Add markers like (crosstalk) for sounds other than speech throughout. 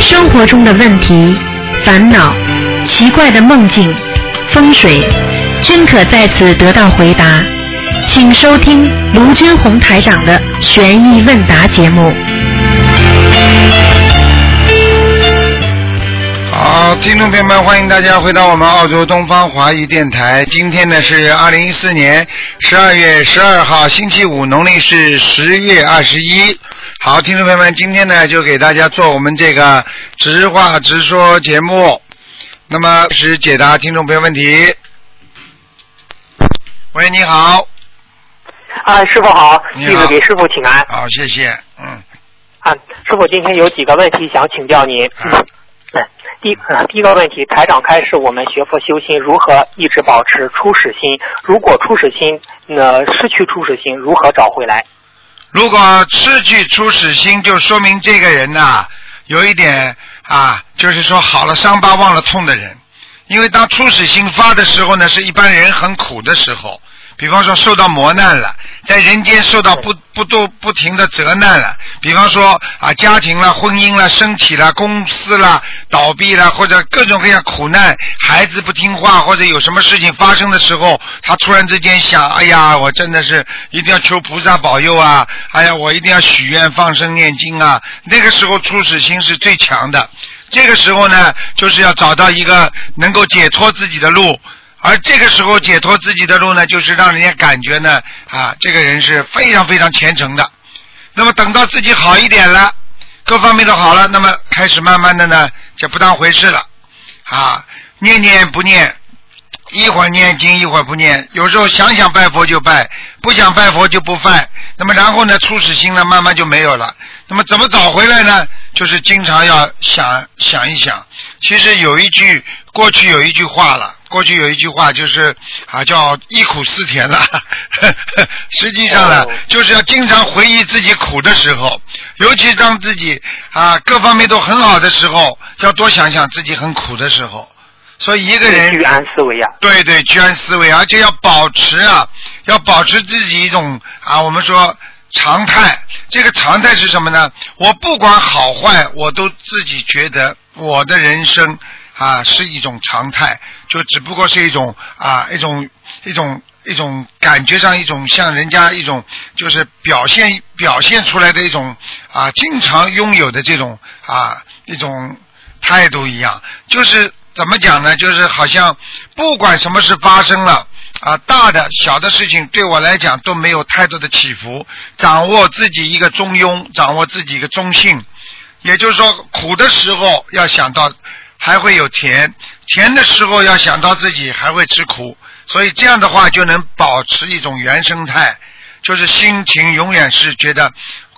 生活中的问题、烦恼、奇怪的梦境、风水，均可在此得到回答。请收听卢军红台长的《悬疑问答》节目。好，听众朋友们，欢迎大家回到我们澳洲东方华语电台。今天呢是二零一四年十二月十二号，星期五，农历是十月二十一。好，听众朋友们，今天呢就给大家做我们这个直话直说节目，那么是解答听众朋友问题。喂，你好。啊，师傅好，弟子给师傅请安。好，谢谢。嗯，啊，师傅今天有几个问题想请教您。啊嗯，第啊第一个问题，台长开示我们学佛修心如何一直保持初始心，如果初始心呃失去初始心，如何找回来？如果失去初始心，就说明这个人呐、有一点啊，就是说好了伤疤忘了痛的人。因为当初始心发的时候呢，是一般人很苦的时候，比方说受到磨难了，在人间受到不不都不停的责难了，比方说啊家庭了、婚姻了、身体了、公司了倒闭了，或者各种各样苦难，孩子不听话或者有什么事情发生的时候，他突然之间想，哎呀，我真的是一定要求菩萨保佑啊，哎呀，我一定要许愿放生念经啊，那个时候初始心是最强的。这个时候呢，就是要找到一个能够解脱自己的路，而这个时候解脱自己的路呢，就是让人家感觉呢，啊，这个人是非常非常虔诚的。那么等到自己好一点了，各方面都好了，那么开始慢慢的呢，就不当回事了，啊，念念不念，一会儿念经一会儿不念，有时候想想拜佛就拜，不想拜佛就不拜。那么然后呢，初始心呢慢慢就没有了。那么怎么找回来呢？就是经常要想想一想。其实有一句，过去有一句话了，过去有一句话就是啊，叫忆苦思甜了。(laughs) 实际上呢哦，就是要经常回忆自己苦的时候，尤其当自己啊各方面都很好的时候，要多想想自己很苦的时候。所以一个人居安思危啊。对对，居安思危，而且要保持啊，要保持自己一种啊，我们说常态。这个常态是什么呢？我不管好坏，我都自己觉得我的人生啊是一种常态，就只不过是一种啊一种一种一种感觉上一种像人家一种就是表现表现出来的一种啊经常拥有的这种啊一种态度一样，就是怎么讲呢？就是好像不管什么事发生了啊，大的小的事情对我来讲都没有太多的起伏，掌握自己一个中庸，掌握自己一个中性。也就是说，苦的时候要想到还会有甜，甜的时候要想到自己还会吃苦，所以这样的话就能保持一种原生态，就是心情永远是觉得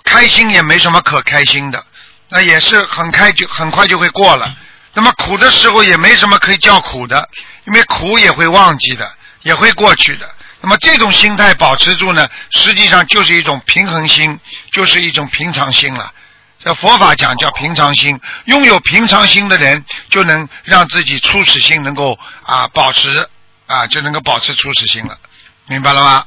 开心也没什么可开心的，那也是很开就很快就会过了。那么苦的时候也没什么可以叫苦的，因为苦也会忘记的，也会过去的。那么这种心态保持住呢，实际上就是一种平衡心，就是一种平常心了。这佛法讲叫平常心，拥有平常心的人，就能让自己初始心能够啊保持啊就能够保持初始心了，明白了吗？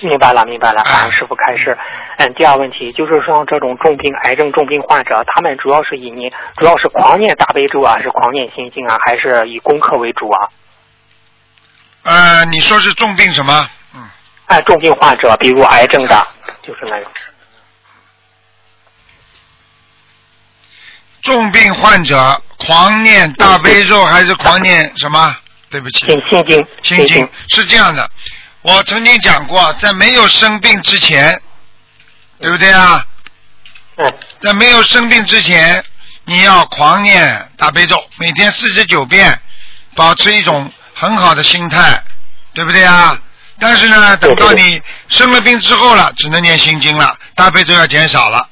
明白了，明白了，啊感恩师傅开始。嗯，第二问题就是说，这种重病、癌症重病患者，他们主要是以念，主要是狂念大悲咒啊，还是狂念心经啊，还是以功课为主啊？呃，你说是重病什么？嗯，哎，重病患者，比如癌症的，就是那种。重病患者狂念大悲咒还是狂念什么？对不起，心心经，心经是这样的，我曾经讲过，在没有生病之前，对不对啊？嗯，在没有生病之前，你要狂念大悲咒，每天四十九遍，保持一种很好的心态，对不对啊？但是呢，等到你生了病之后了，只能念心经了，大悲咒要减少了，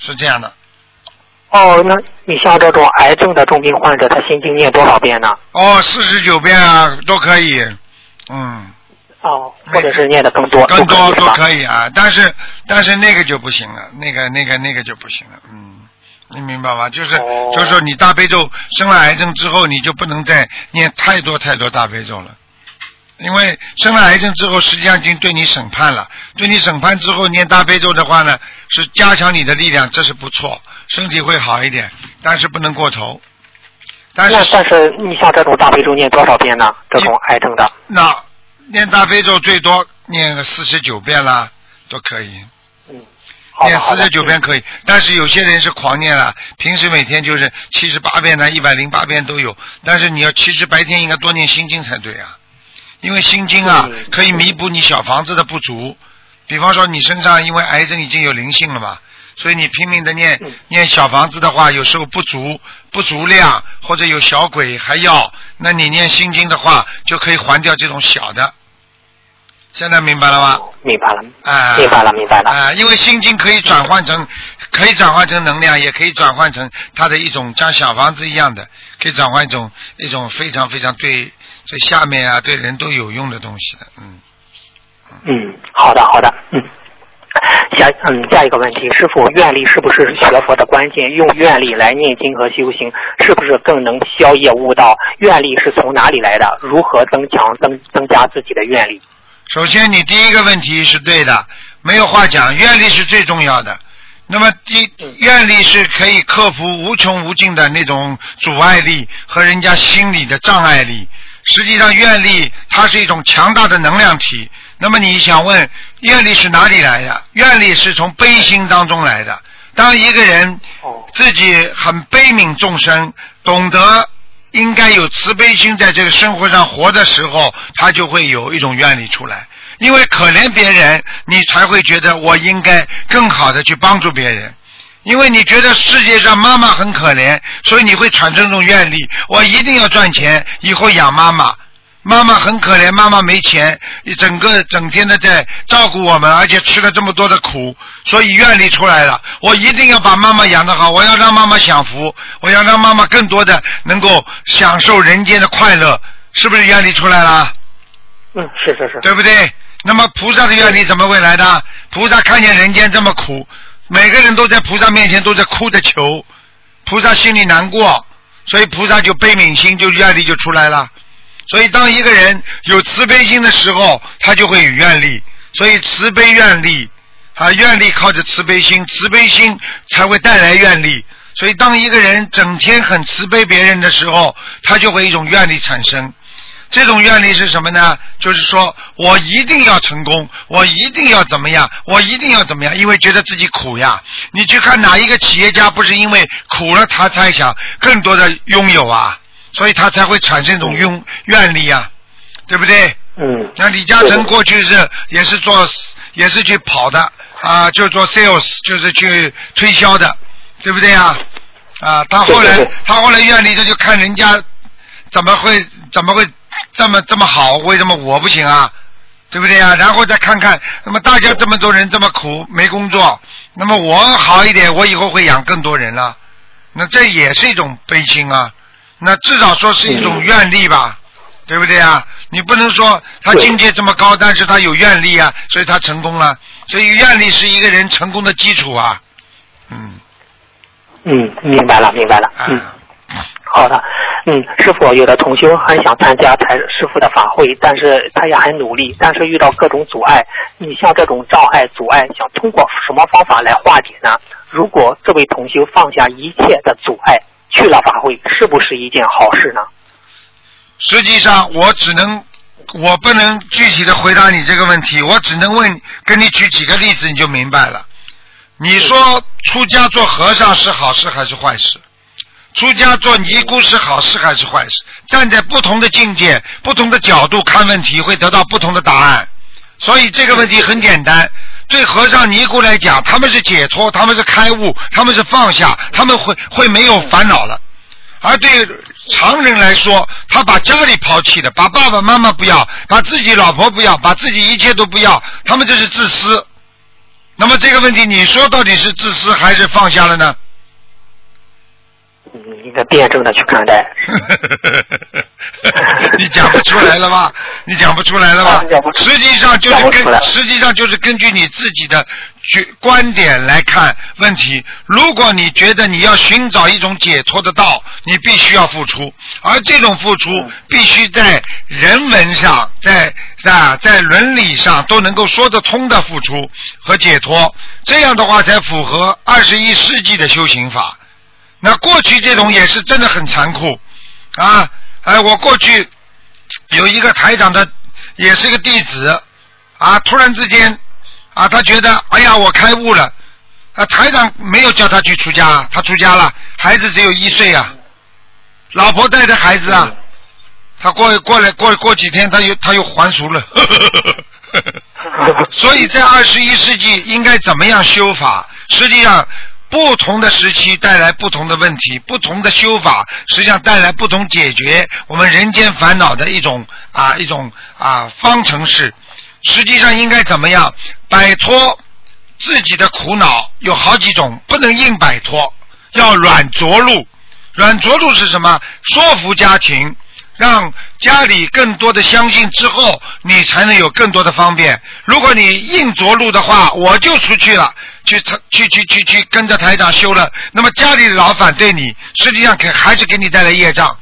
是这样的。哦，那你像这种癌症的重病患者，他心经念多少遍呢？哦，四十九遍啊，都可以，嗯，哦，或者是念的更多，更多都都可以啊，但是但是那个就不行了，那个那个那个就不行了，嗯，你明白吗？就是、哦。就是说你大悲咒生了癌症之后，你就不能再念太多太多大悲咒了，因为生了癌症之后，实际上已经对你审判了。对你审判之后念大悲咒的话呢，是加强你的力量，这是不错，身体会好一点，但是不能过头。但是但是你像这种大悲咒念多少遍呢？这种癌症的，那念大悲咒最多念个四十九遍啦，都可以。嗯，念四十九遍可以，但是有些人是狂念了，平时每天就是七十八遍呢，一百零八遍都有。但是你要其实白天应该多念心经才对啊，因为心经啊嗯可以弥补你小房子的不足。比方说你身上因为癌症已经有灵性了嘛，所以你拼命的念嗯念小房子的话，有时候不足不足量或者有小鬼还要，那你念心经的话就可以还掉这种小的。现在明白了吗？明白了，啊，明白了明白了啊，因为心经可以转换成，可以转换成能量，也可以转换成它的一种像小房子一样的，可以转换一种一种非常非常对对下面啊对人都有用的东西的，嗯。嗯，好的好的，嗯。下嗯，下一个问题，师傅，愿力是不是学佛的关键？用愿力来念经和修行，是不是更能消业悟道？愿力是从哪里来的？如何增强增增加自己的愿力？首先，你第一个问题是对的，没有话讲，愿力是最重要的。那么第愿力是可以克服无穷无尽的那种阻碍力和人家心理的障碍力。实际上，愿力它是一种强大的能量体。那么你想问，愿力是哪里来的？愿力是从悲心当中来的。当一个人哦自己很悲悯众生，懂得应该有慈悲心，在这个生活上活的时候，他就会有一种愿力出来。因为可怜别人，你才会觉得我应该更好的去帮助别人。因为你觉得世界上妈妈很可怜，所以你会产生这种愿力，我一定要赚钱，以后养妈妈。妈妈很可怜，妈妈没钱，你整个整天的在照顾我们，而且吃了这么多的苦，所以愿力出来了。我一定要把妈妈养得好，我要让妈妈享福，我要让妈妈更多的能够享受人间的快乐，是不是愿力出来了？嗯，是是是，对不对？那么菩萨的愿力怎么会来的？菩萨看见人间这么苦，每个人都在菩萨面前都在哭着求，菩萨心里难过，所以菩萨就悲悯心就愿力就出来了。所以当一个人有慈悲心的时候，他就会有愿力。所以慈悲愿力啊，愿力靠着慈悲心，慈悲心才会带来愿力。所以当一个人整天很慈悲别人的时候，他就会一种愿力产生。这种愿力是什么呢？就是说我一定要成功，我一定要怎么样，我一定要怎么样，因为觉得自己苦呀。你去看哪一个企业家不是因为苦了他才想更多的拥有啊？所以他才会产生一种愿愿力呀，对不对？嗯，那李嘉诚过去是也是做也是去跑的啊，就做 sales，就是去推销的，对不对啊？啊，他后来他后来愿力，他就看人家怎么会怎么会这么这么好，为什么我不行啊？对不对啊？然后再看看，那么大家这么多人这么苦没工作，那么我好一点，我以后会养更多人了。那这也是一种悲心啊，那至少说是一种嗯愿力吧，对不对啊？你不能说他境界这么高，但是他有愿力啊，所以他成功了。所以愿力是一个人成功的基础啊。嗯嗯，明白了明白了，啊。嗯。好的，嗯，师傅，有的同修很想参加台师傅的法会，但是他也很努力，但是遇到各种阻碍。你像这种障碍、阻碍，想通过什么方法来化解呢？如果这位同修放下一切的阻碍，去了法会，是不是一件好事呢？实际上，我只能，我不能具体的回答你这个问题，我只能问，跟你举几个例子，你就明白了。你说出家做和尚是好事还是坏事？出家做尼姑是好事还是坏事？站在不同的境界、不同的角度看问题，会得到不同的答案。所以这个问题很简单。对和尚、尼姑来讲，他们是解脱，他们是开悟，他们是放下，他们会会没有烦恼了。而对常人来说，他把家里抛弃了，把爸爸妈妈不要，把自己老婆不要，把自己一切都不要，他们这是自私。那么这个问题，你说到底是自私还是放下了呢？嗯，应该辩证的去看待。(laughs) 你讲不出来了吧？(laughs) 你讲不出来了吧实际上就是根实际上就是根据你自己的觉观点来看问题。如果你觉得你要寻找一种解脱的道，你必须要付出，而这种付出嗯必须在人文上，在啊，在伦理上都能够说得通的付出和解脱，这样的话才符合二十一世纪的修行法。那过去这种也是真的很残酷啊！哎，我过去有一个台长的，也是一个弟子啊，突然之间啊，他觉得哎呀，我开悟了啊，台长没有叫他去出家，他出家了，孩子只有一岁啊，老婆带着孩子啊，他过过来过过几天，他又他又还俗了。(laughs) 所以在二十一世纪应该怎么样修法？实际上，不同的时期带来不同的问题，不同的修法实际上带来不同解决我们人间烦恼的一种啊一种啊方程式。实际上应该怎么样摆脱自己的苦恼？有好几种，不能硬摆脱，要软着陆。软着陆是什么？说服家庭，让家里更多的相信之后，你才能有更多的方便。如果你硬着陆的话，我就出去了，去去去去去跟着台长修了，那么家里老反对你，实际上给还是给你带来业障。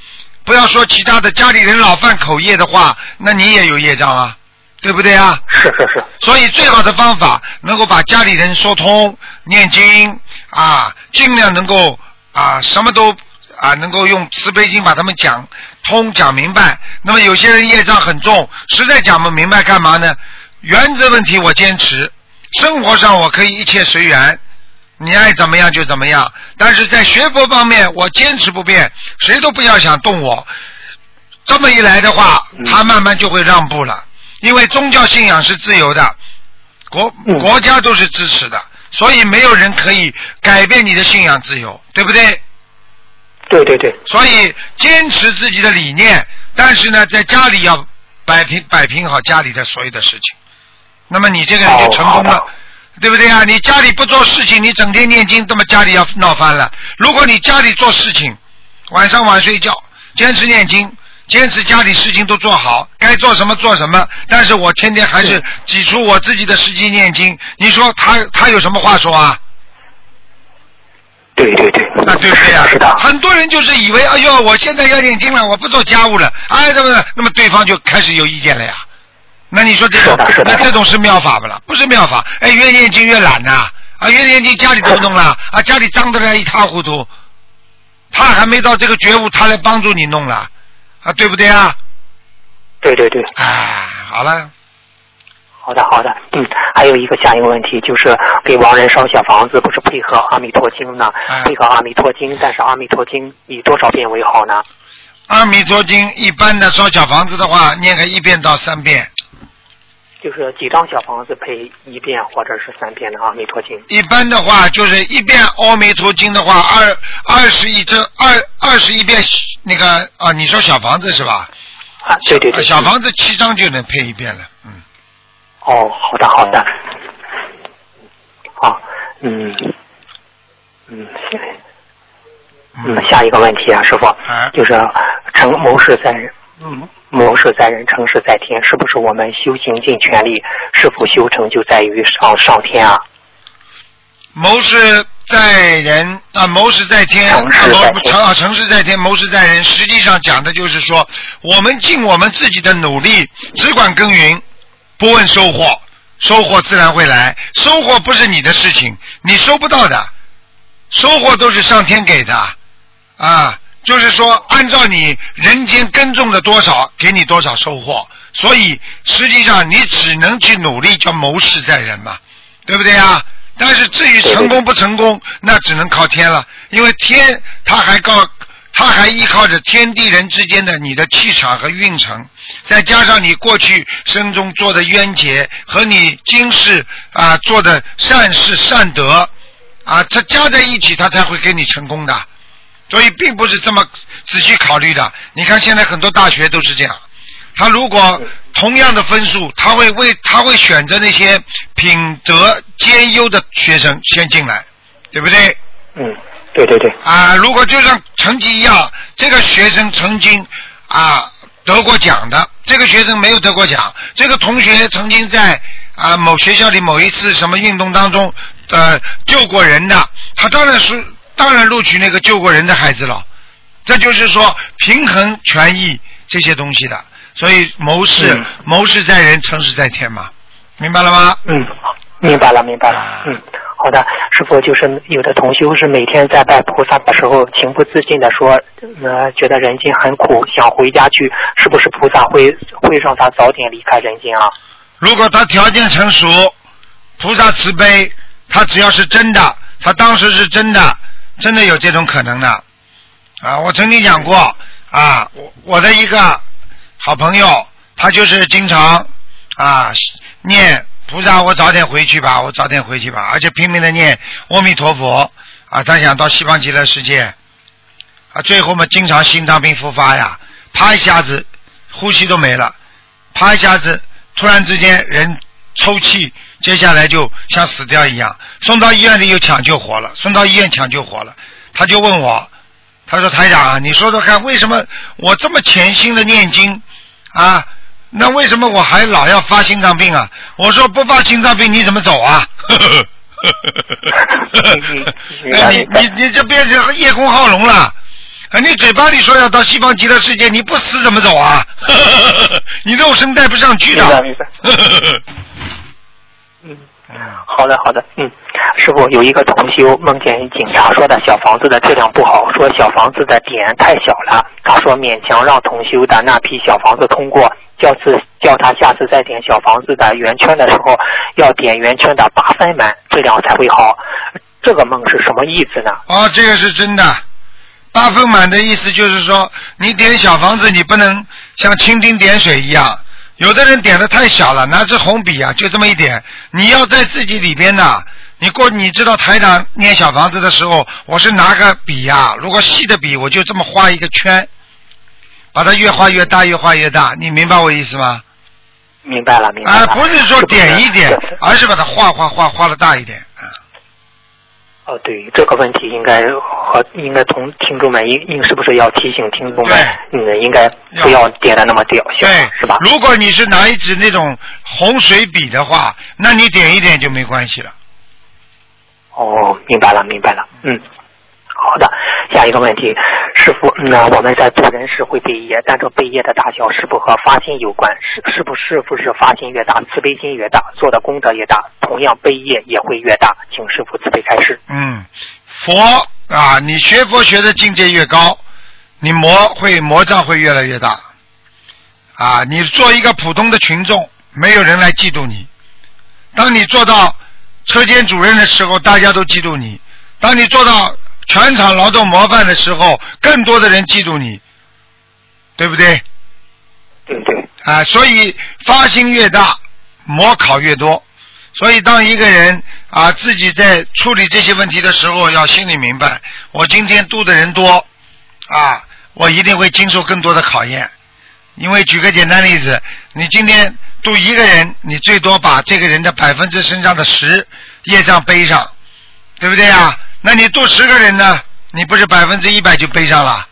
不要说其他的，家里人老犯口业的话，那你也有业障啊，对不对啊？是是是，所以最好的方法，能够把家里人说通，念经啊，尽量能够啊，什么都啊，能够用慈悲心把他们讲通、讲明白。那么有些人业障很重，实在讲不明白干嘛呢？原则问题我坚持，生活上我可以一切随缘，你爱怎么样就怎么样。但是在学佛方面，我坚持不变，谁都不要想动我。这么一来的话，嗯他慢慢就会让步了，因为宗教信仰是自由的，国嗯国家都是支持的，所以没有人可以改变你的信仰自由，对不对？对对对，所以坚持自己的理念，但是呢，在家里要摆平摆平好家里的所有的事情，那么你这个人就成功了对不对啊？你家里不做事情，你整天念经，那么家里要闹翻了。如果你家里做事情，晚上晚睡觉，坚持念经，坚持家里事情都做好，该做什么做什么，但是我天天还是挤出我自己的时间念经，你说他他有什么话说啊？对对对，啊对不对呀、是的，很多人就是以为，哎呦，我现在要念经了，我不做家务了，哎，怎么的？那么对方就开始有意见了呀。那你说这种那这种是妙法不啦？不是妙法，哎，越念经越懒呐、啊，越念经家里都不弄了，啊，家里脏得来一塌糊涂，他还没到这个觉悟，他来帮助你弄了，啊，对不对啊？对对对，哎，好了，好的好的，嗯，还有一个下一个问题就是给亡人烧小房子，不是配合阿弥陀经呢？嗯配合阿弥陀经，但是阿弥陀经以多少遍为好呢？阿弥陀经一般的烧小房子的话，念个一遍到三遍，就是几张小房子配一遍或者是三遍的阿弥陀经？一般的话就是一遍阿弥陀经的话，二二十一这二二十一遍那个啊，你说小房子是吧？啊，对对对，小房子七张就能配一遍了，嗯。哦，好的好的，好，嗯嗯行嗯，下一个问题啊，师傅，啊。就是成谋事在人，嗯，谋事在人，成事在天，是不是我们修行尽全力，是否修成就在于上上天啊？谋事在人啊，谋事在天，成事在啊天。成啊，成事在天，谋事在人。实际上讲的就是说，我们尽我们自己的努力，只管耕耘，不问收获，收获自然会来。收获不是你的事情，你收不到的，收获都是上天给的啊。就是说，按照你人间耕种了多少，给你多少收获。所以实际上你只能去努力，叫谋事在人嘛，对不对啊？但是至于成功不成功，那只能靠天了，因为天他还告，他还依靠着天地人之间的你的气场和运程，再加上你过去生中做的冤结和你今世啊做的善事善德啊，它加在一起，它才会给你成功的。所以并不是这么仔细考虑的。你看现在很多大学都是这样，他如果同样的分数，他会为他会选择那些品德兼优的学生先进来，对不对？嗯，对对对，啊，如果就像成绩一样，这个学生曾经啊得过奖的，这个学生没有得过奖，这个同学曾经在啊某学校里某一次什么运动当中呃救过人的，他当然是当然录取那个救过人的孩子了。这就是说平衡权益这些东西的，所以谋事、嗯谋事在人，成事在天嘛，明白了吗？嗯，明白了明白了，嗯。好的，师傅就是有的同修是每天在拜菩萨的时候，情不自禁的说，呃，觉得人间很苦，想回家去，是不是菩萨会会让他早点离开人间啊？如果他条件成熟，菩萨慈悲，他只要是真的，他当时是真的，真的有这种可能的。啊，我曾经讲过啊，我我的一个好朋友，他就是经常啊念菩萨，我早点回去吧，我早点回去吧，而且拼命的念阿弥陀佛。啊，他想到西方极乐世界。啊，最后嘛，经常心脏病复发呀，啪一下子呼吸都没了，啪一下子突然之间人抽气，接下来就像死掉一样，送到医院里又抢救活了，送到医院抢救活了，他就问我，他说台长啊，你说说看，为什么我这么潜心的念经啊？那为什么我还老要发心脏病啊？我说不发心脏病你怎么走啊？(laughs) 哎，你你你这变成叶公好龙了。啊，你嘴巴里说要到西方极乐世界，你不死怎么走啊？(laughs) 你肉身带不上去的。(laughs) 嗯，好的好的，嗯，师傅有一个同修梦见警察说的小房子的质量不好，说小房子的点太小了，他说勉强让同修的那批小房子通过，叫次叫他下次再点小房子的圆圈的时候，要点圆圈的八分满，质量才会好。这个梦是什么意思呢？哦，这个是真的。八分满的意思就是说，你点小房子，你不能像蜻蜓点水一样。有的人点的太小了，拿支红笔啊，就这么一点。你要在自己里边呐，你过，你知道台长念小房子的时候，我是拿个笔呀、如果细的笔，我就这么画一个圈，把它越画越大，越画越大。你明白我意思吗？明白了明白了。啊，不是说点一点而是把它画画画画的大一点啊。哦，对这个问题应该和应该同听众们应应是不是要提醒听众们，嗯，应该不要点的那么屌小，对，是吧？如果你是拿一支那种红水笔的话，那你点一点就没关系了。哦，明白了，明白了，嗯，好的。下一个问题，师傅，那我们在做人时会背业，但这背业的大小是否和发心有关？是是不是不是发心越大，慈悲心越大，做的功德越大，同样背业也会越大？请师傅慈悲开示。嗯，佛啊，你学佛学的境界越高，你魔会魔障会越来越大。啊，你做一个普通的群众，没有人来嫉妒你。当你做到车间主任的时候，大家都嫉妒你；当你做到全场劳动模范的时候，更多的人嫉妒你，对不对？对对，啊，所以发心越大，模考越多。所以当一个人啊自己在处理这些问题的时候，要心里明白，我今天度的人多啊，我一定会经受更多的考验。因为举个简单例子，你今天度一个人，你最多把这个人的百分之身上的十业障背上，对不对啊？那你度十个人呢，你不是百分之一百就背上了？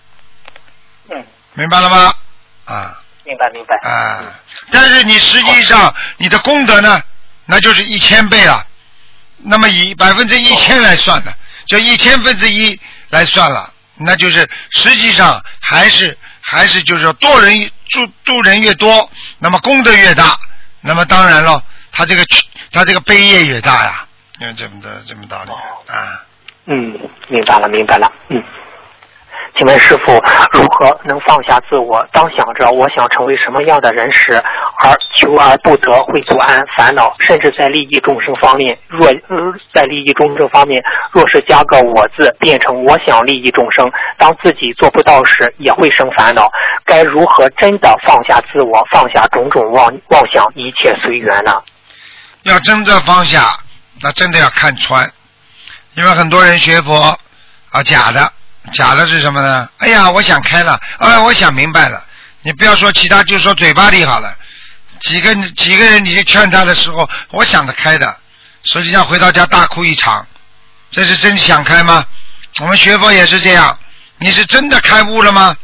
嗯，明白了吗？啊。明白明白。啊，但是你实际上你的功德呢，那就是一千倍了。那么以百分之一千来算的，就一千分之一来算了，那就是实际上还是还是就是说多人助度人越多，那么功德越大，那么当然了，他这个他这个悲业越大呀，因为这么的这么道理啊。嗯，明白了，明白了。嗯，请问师傅，如何能放下自我？当想着我想成为什么样的人时，而求而不得，会不安、烦恼，甚至在利益众生方面，若、呃、在利益众生方面，若是加个我字，变成我想利益众生，当自己做不到时，也会生烦恼。该如何真的放下自我，放下种种妄妄想，一切随缘呢？要真正放下，那真的要看穿，因为很多人学佛啊，假的，假的是什么呢？哎呀，我想开了，哎，我想明白了。你不要说其他，就说嘴巴里好了。几个几个人你去劝他的时候，我想得开的，实际上回到家大哭一场，这是真想开吗？我们学佛也是这样，你是真的开悟了吗？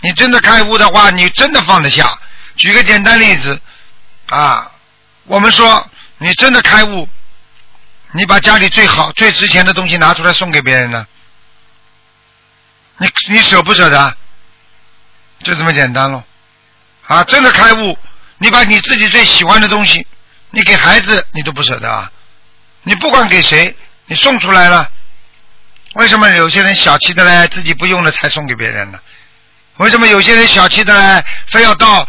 你真的开悟的话，你真的放得下。举个简单例子啊，我们说你真的开悟，你把家里最好、最值钱的东西拿出来送给别人呢，你你舍不舍得？就这么简单喽。啊，真的开悟，你把你自己最喜欢的东西，你给孩子你都不舍得啊。你不管给谁，你送出来了，为什么有些人小气的嘞，自己不用了才送给别人呢？为什么有些人小气的嘞，非要到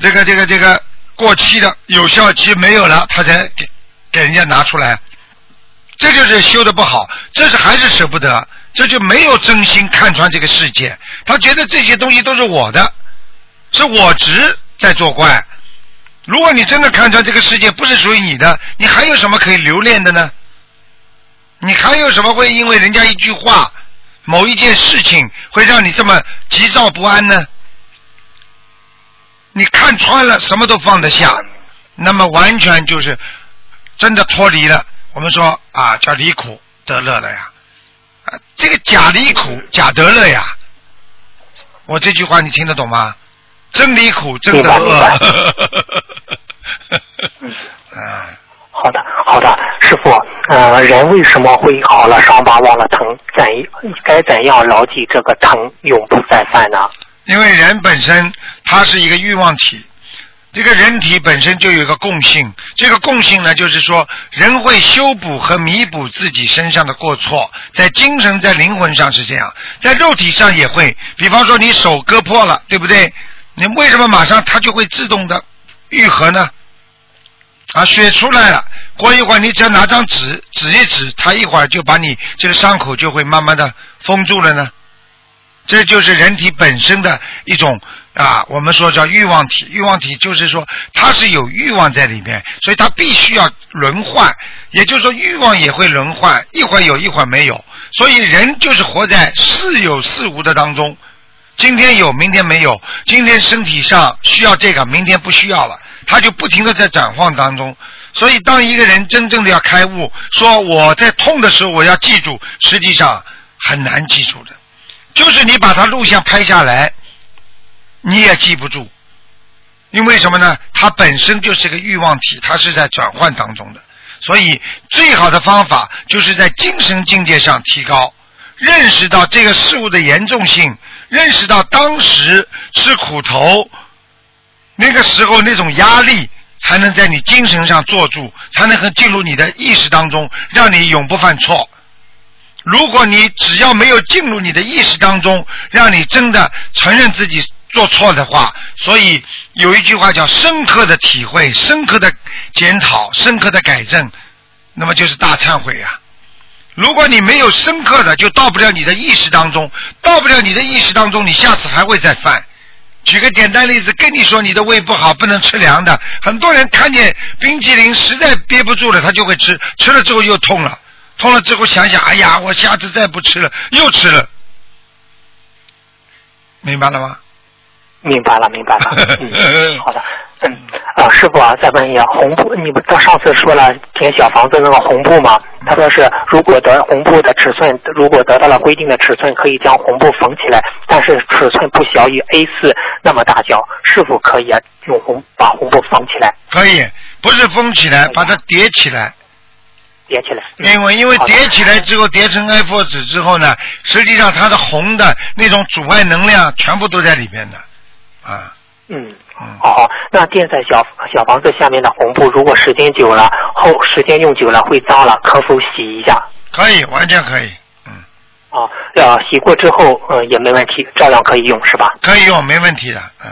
这个这个这个过期的有效期没有了，他才给给人家拿出来？这就是修的不好，这是还是舍不得，这就没有真心看穿这个世界。他觉得这些东西都是我的，是我执在作怪。如果你真的看穿这个世界不是属于你的，你还有什么可以留恋的呢？你还有什么会因为人家一句话、某一件事情会让你这么急躁不安呢？你看穿了，什么都放得下，那么完全就是真的脱离了。我们说啊，叫离苦得乐了呀，啊，这个假离苦假得乐呀。我这句话你听得懂吗？真离苦真得乐。啊，(laughs) 好的，好的，师傅，呃，人为什么会好了伤疤忘了疼？怎该怎样牢记这个疼永不再犯呢？因为人本身它是一个欲望体，这个人体本身就有一个共性，这个共性呢，就是说人会修补和弥补自己身上的过错，在精神、在灵魂上是这样，在肉体上也会。比方说你手割破了，对不对？你为什么马上它就会自动的愈合呢？啊，血出来了，过一会儿你只要拿张纸指一指，它一会儿就把你这个伤口就会慢慢的封住了呢。这就是人体本身的一种啊，我们说叫欲望体。欲望体就是说它是有欲望在里面，所以它必须要轮换。也就是说，欲望也会轮换，一会儿有一会儿没有。所以人就是活在似有似无的当中，今天有，明天没有。今天身体上需要这个，明天不需要了，他就不停的在转换当中。所以，当一个人真正的要开悟，说我在痛的时候我要记住，实际上很难记住的。就是你把它录像拍下来，你也记不住，因为什么呢？它本身就是个欲望体，它是在转换当中的。所以，最好的方法就是在精神境界上提高，认识到这个事物的严重性，认识到当时吃苦头那个时候那种压力，才能在你精神上做住，才能和进入你的意识当中，让你永不犯错。如果你只要没有进入你的意识当中，让你真的承认自己做错的话，所以有一句话叫深刻的体会、深刻的检讨、深刻的改正，那么就是大忏悔呀。如果你没有深刻的，就到不了你的意识当中，到不了你的意识当中，你下次还会再犯。举个简单例子，跟你说你的胃不好，不能吃凉的，很多人看见冰淇淋实在憋不住了，他就会吃，吃了之后又痛了。痛了之后想想，哎呀，我下次再不吃了，又吃了，明白了吗？明白了，明白了。(laughs) 嗯，好的。嗯啊，师傅啊，再问一下，红布，你不他上次说了填小房子那个红布吗？他说是，如果得红布的尺寸，如果得到了规定的尺寸，可以将红布缝起来，但是尺寸不小于 A 四那么大小，是否可以啊？用红把红布缝起来？可以，不是缝起来，把它叠起来。叠起来，因为因为叠起来之后叠成 A4 纸之后呢，实际上它的红的那种阻碍能量全部都在里面的，啊。嗯嗯，好好，那垫在小小房子下面的红布，如果时间久了后时间用久了会脏了，可否洗一下？可以，完全可以，嗯。哦，要洗过之后，嗯，也没问题，照样可以用是吧？可以用，没问题的，嗯。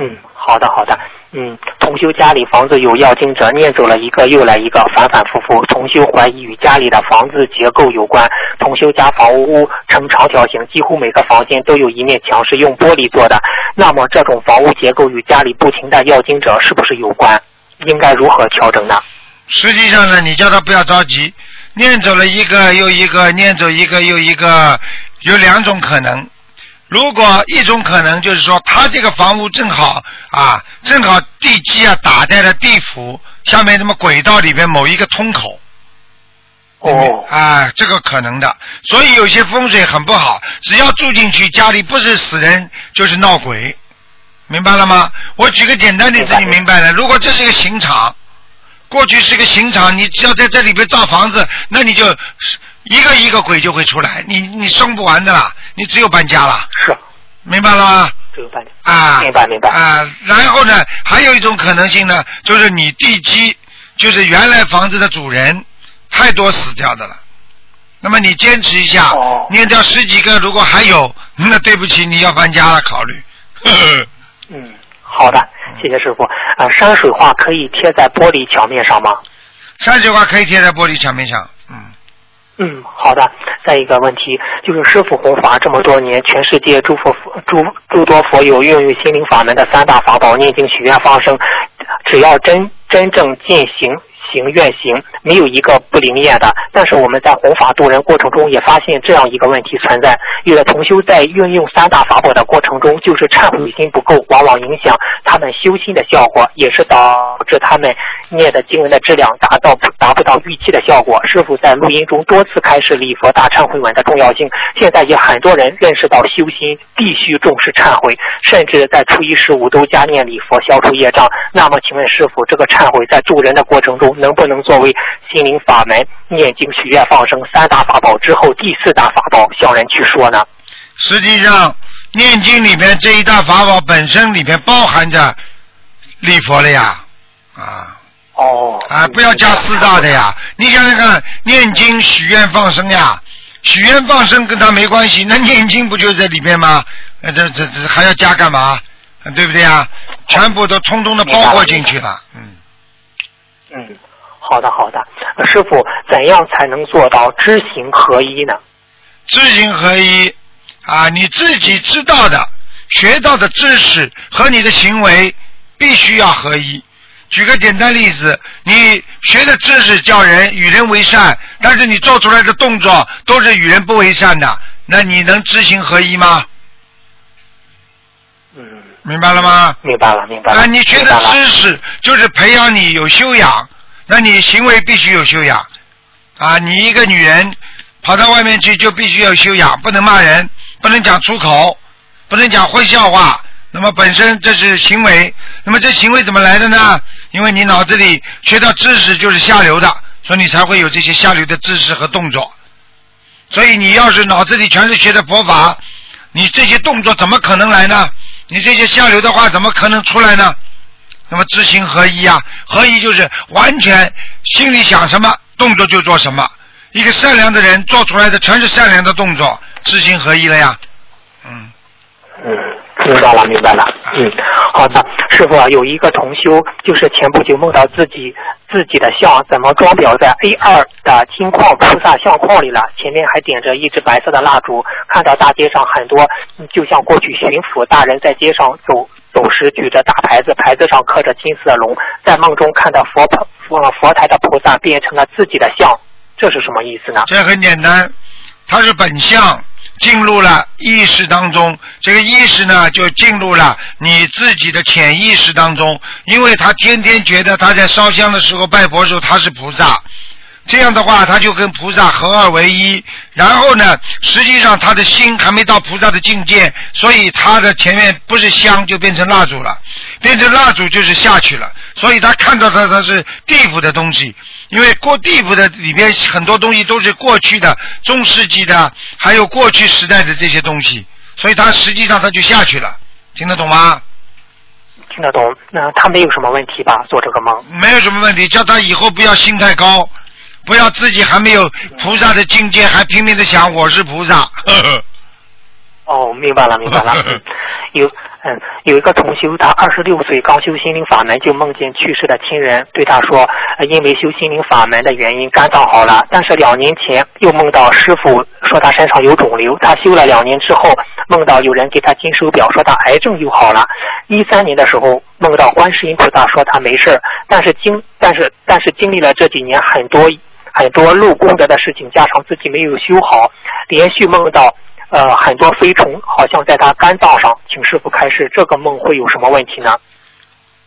嗯，好的好的。嗯，同修家里房子有要经者念走了一个又来一个，反反复复。同修怀疑与家里的房子结构有关。同修家房屋呈长条形，几乎每个房间都有一面墙是用玻璃做的。那么这种房屋结构与家里不停的要经者是不是有关？应该如何调整呢？实际上呢，你叫他不要着急，念走了一个又一个，念走一个又一个，有两种可能。如果一种可能就是说，他这个房屋正好啊，正好地基啊打在了地府下面，什么轨道里面某一个通口，哦，啊，这个可能的，所以有些风水很不好，只要住进去，家里不是死人就是闹鬼，明白了吗？我举个简单例子，你明白了。如果这是一个刑场，过去是个刑场，你只要在这里边造房子，那你就一个一个鬼就会出来，你你生不完的啦，你只有搬家了，是，明白了吗？只有搬家。啊，明白明白啊，然后呢，还有一种可能性呢，就是你地基，就是原来房子的主人太多死掉的了。那么你坚持一下，哦念掉十几个，如果还有，那对不起，你要搬家了，考虑。呵 (laughs) 呵嗯，好的，谢谢师傅。啊，山水画可以贴在玻璃墙面上吗？山水画可以贴在玻璃墙面上，嗯，嗯，好的。再一个问题就是，师傅弘法这么多年，全世界诸佛诸诸多佛友运用心灵法门的三大法宝——念经、许愿、放生，只要真真正践行。行愿行，没有一个不灵验的。但是我们在弘法度人过程中，也发现这样一个问题存在：有的同修在运用三大法宝的过程中，就是忏悔心不够，往往影响他们修心的效果，也是导致他们念的经文的质量达到达不到预期的效果。师傅在录音中多次开示礼佛大忏悔文的重要性，现在也很多人认识到修心必须重视忏悔，甚至在初一十五都加念礼佛消除业障。那么，请问师傅，这个忏悔在助人的过程中，能不能作为心灵法门、念经、许愿、放生三大法宝之后第四大法宝向人去说呢？实际上念经里面这一大法宝本身里面包含着礼佛了呀，啊。哦，啊，不要加四大的呀！你想想看，念经、许愿、放生呀，许愿放生跟他没关系，那念经不就在里面吗？呃，这这这还要加干嘛？对不对呀？全部都通通的包括进去了，嗯。嗯，好的好的，呃师傅，怎样才能做到知行合一呢？知行合一啊，你自己知道的、学到的知识和你的行为必须要合一。举个简单例子，你学的知识叫人与人为善，但是你做出来的动作都是与人不为善的，那你能知行合一吗？嗯，明白了吗？明白了明白了。啊，你学的知识就是培养你有修养，那你行为必须有修养。啊，你一个女人跑到外面去就必须要修养，不能骂人，不能讲粗口，不能讲坏笑话。那么本身这是行为，那么这行为怎么来的呢？因为你脑子里学到知识就是下流的，所以你才会有这些下流的知识和动作。所以你要是脑子里全是学的佛法，你这些动作怎么可能来呢？你这些下流的话怎么可能出来呢？那么知行合一啊，合一就是完全心里想什么，动作就做什么。一个善良的人做出来的全是善良的动作，知行合一了呀。嗯，嗯，明白了，明白了。嗯，好的，师傅啊，有一个同修，就是前不久梦到自己自己的像怎么装裱在 A 二的金矿菩萨相框里了，前面还点着一支白色的蜡烛，看到大街上很多，就像过去巡抚大人在街上走走时举着大牌子，牌子上刻着金色龙，在梦中看到佛佛佛台的菩萨变成了自己的像，这是什么意思呢？这很简单，它是本相进入了意识当中，这个意识呢就进入了你自己的潜意识当中，因为他天天觉得他在烧香的时候拜佛的时候他是菩萨。这样的话，他就跟菩萨合二为一。然后呢，实际上他的心还没到菩萨的境界，所以他的前面不是香就变成蜡烛了，变成蜡烛就是下去了。所以他看到的他是地府的东西，因为过地府的里边很多东西都是过去的中世纪的，还有过去时代的这些东西，所以他实际上他就下去了。听得懂吗？听得懂？那他没有什么问题吧？做这个梦？没有什么问题，叫他以后不要心太高，不要自己还没有菩萨的境界，还拼命的想我是菩萨。呵 (laughs) 呵哦，明白了，明白了。(laughs) 嗯，有嗯有一个同修，他二十六岁刚修心灵法门，就梦见去世的亲人对他说，呃因为修心灵法门的原因，肝脏好了，但是两年前又梦到师傅说他身上有肿瘤，他修了两年之后，梦到有人给他金手表，说他癌症又好了。一三年的时候梦到观世音菩萨说他没事儿，但是经但是但是经历了这几年很多很多漏功德的事情，加上自己没有修好，连续梦到呃很多飞虫，好像在他肝脏上，请师傅开示，这个梦会有什么问题呢？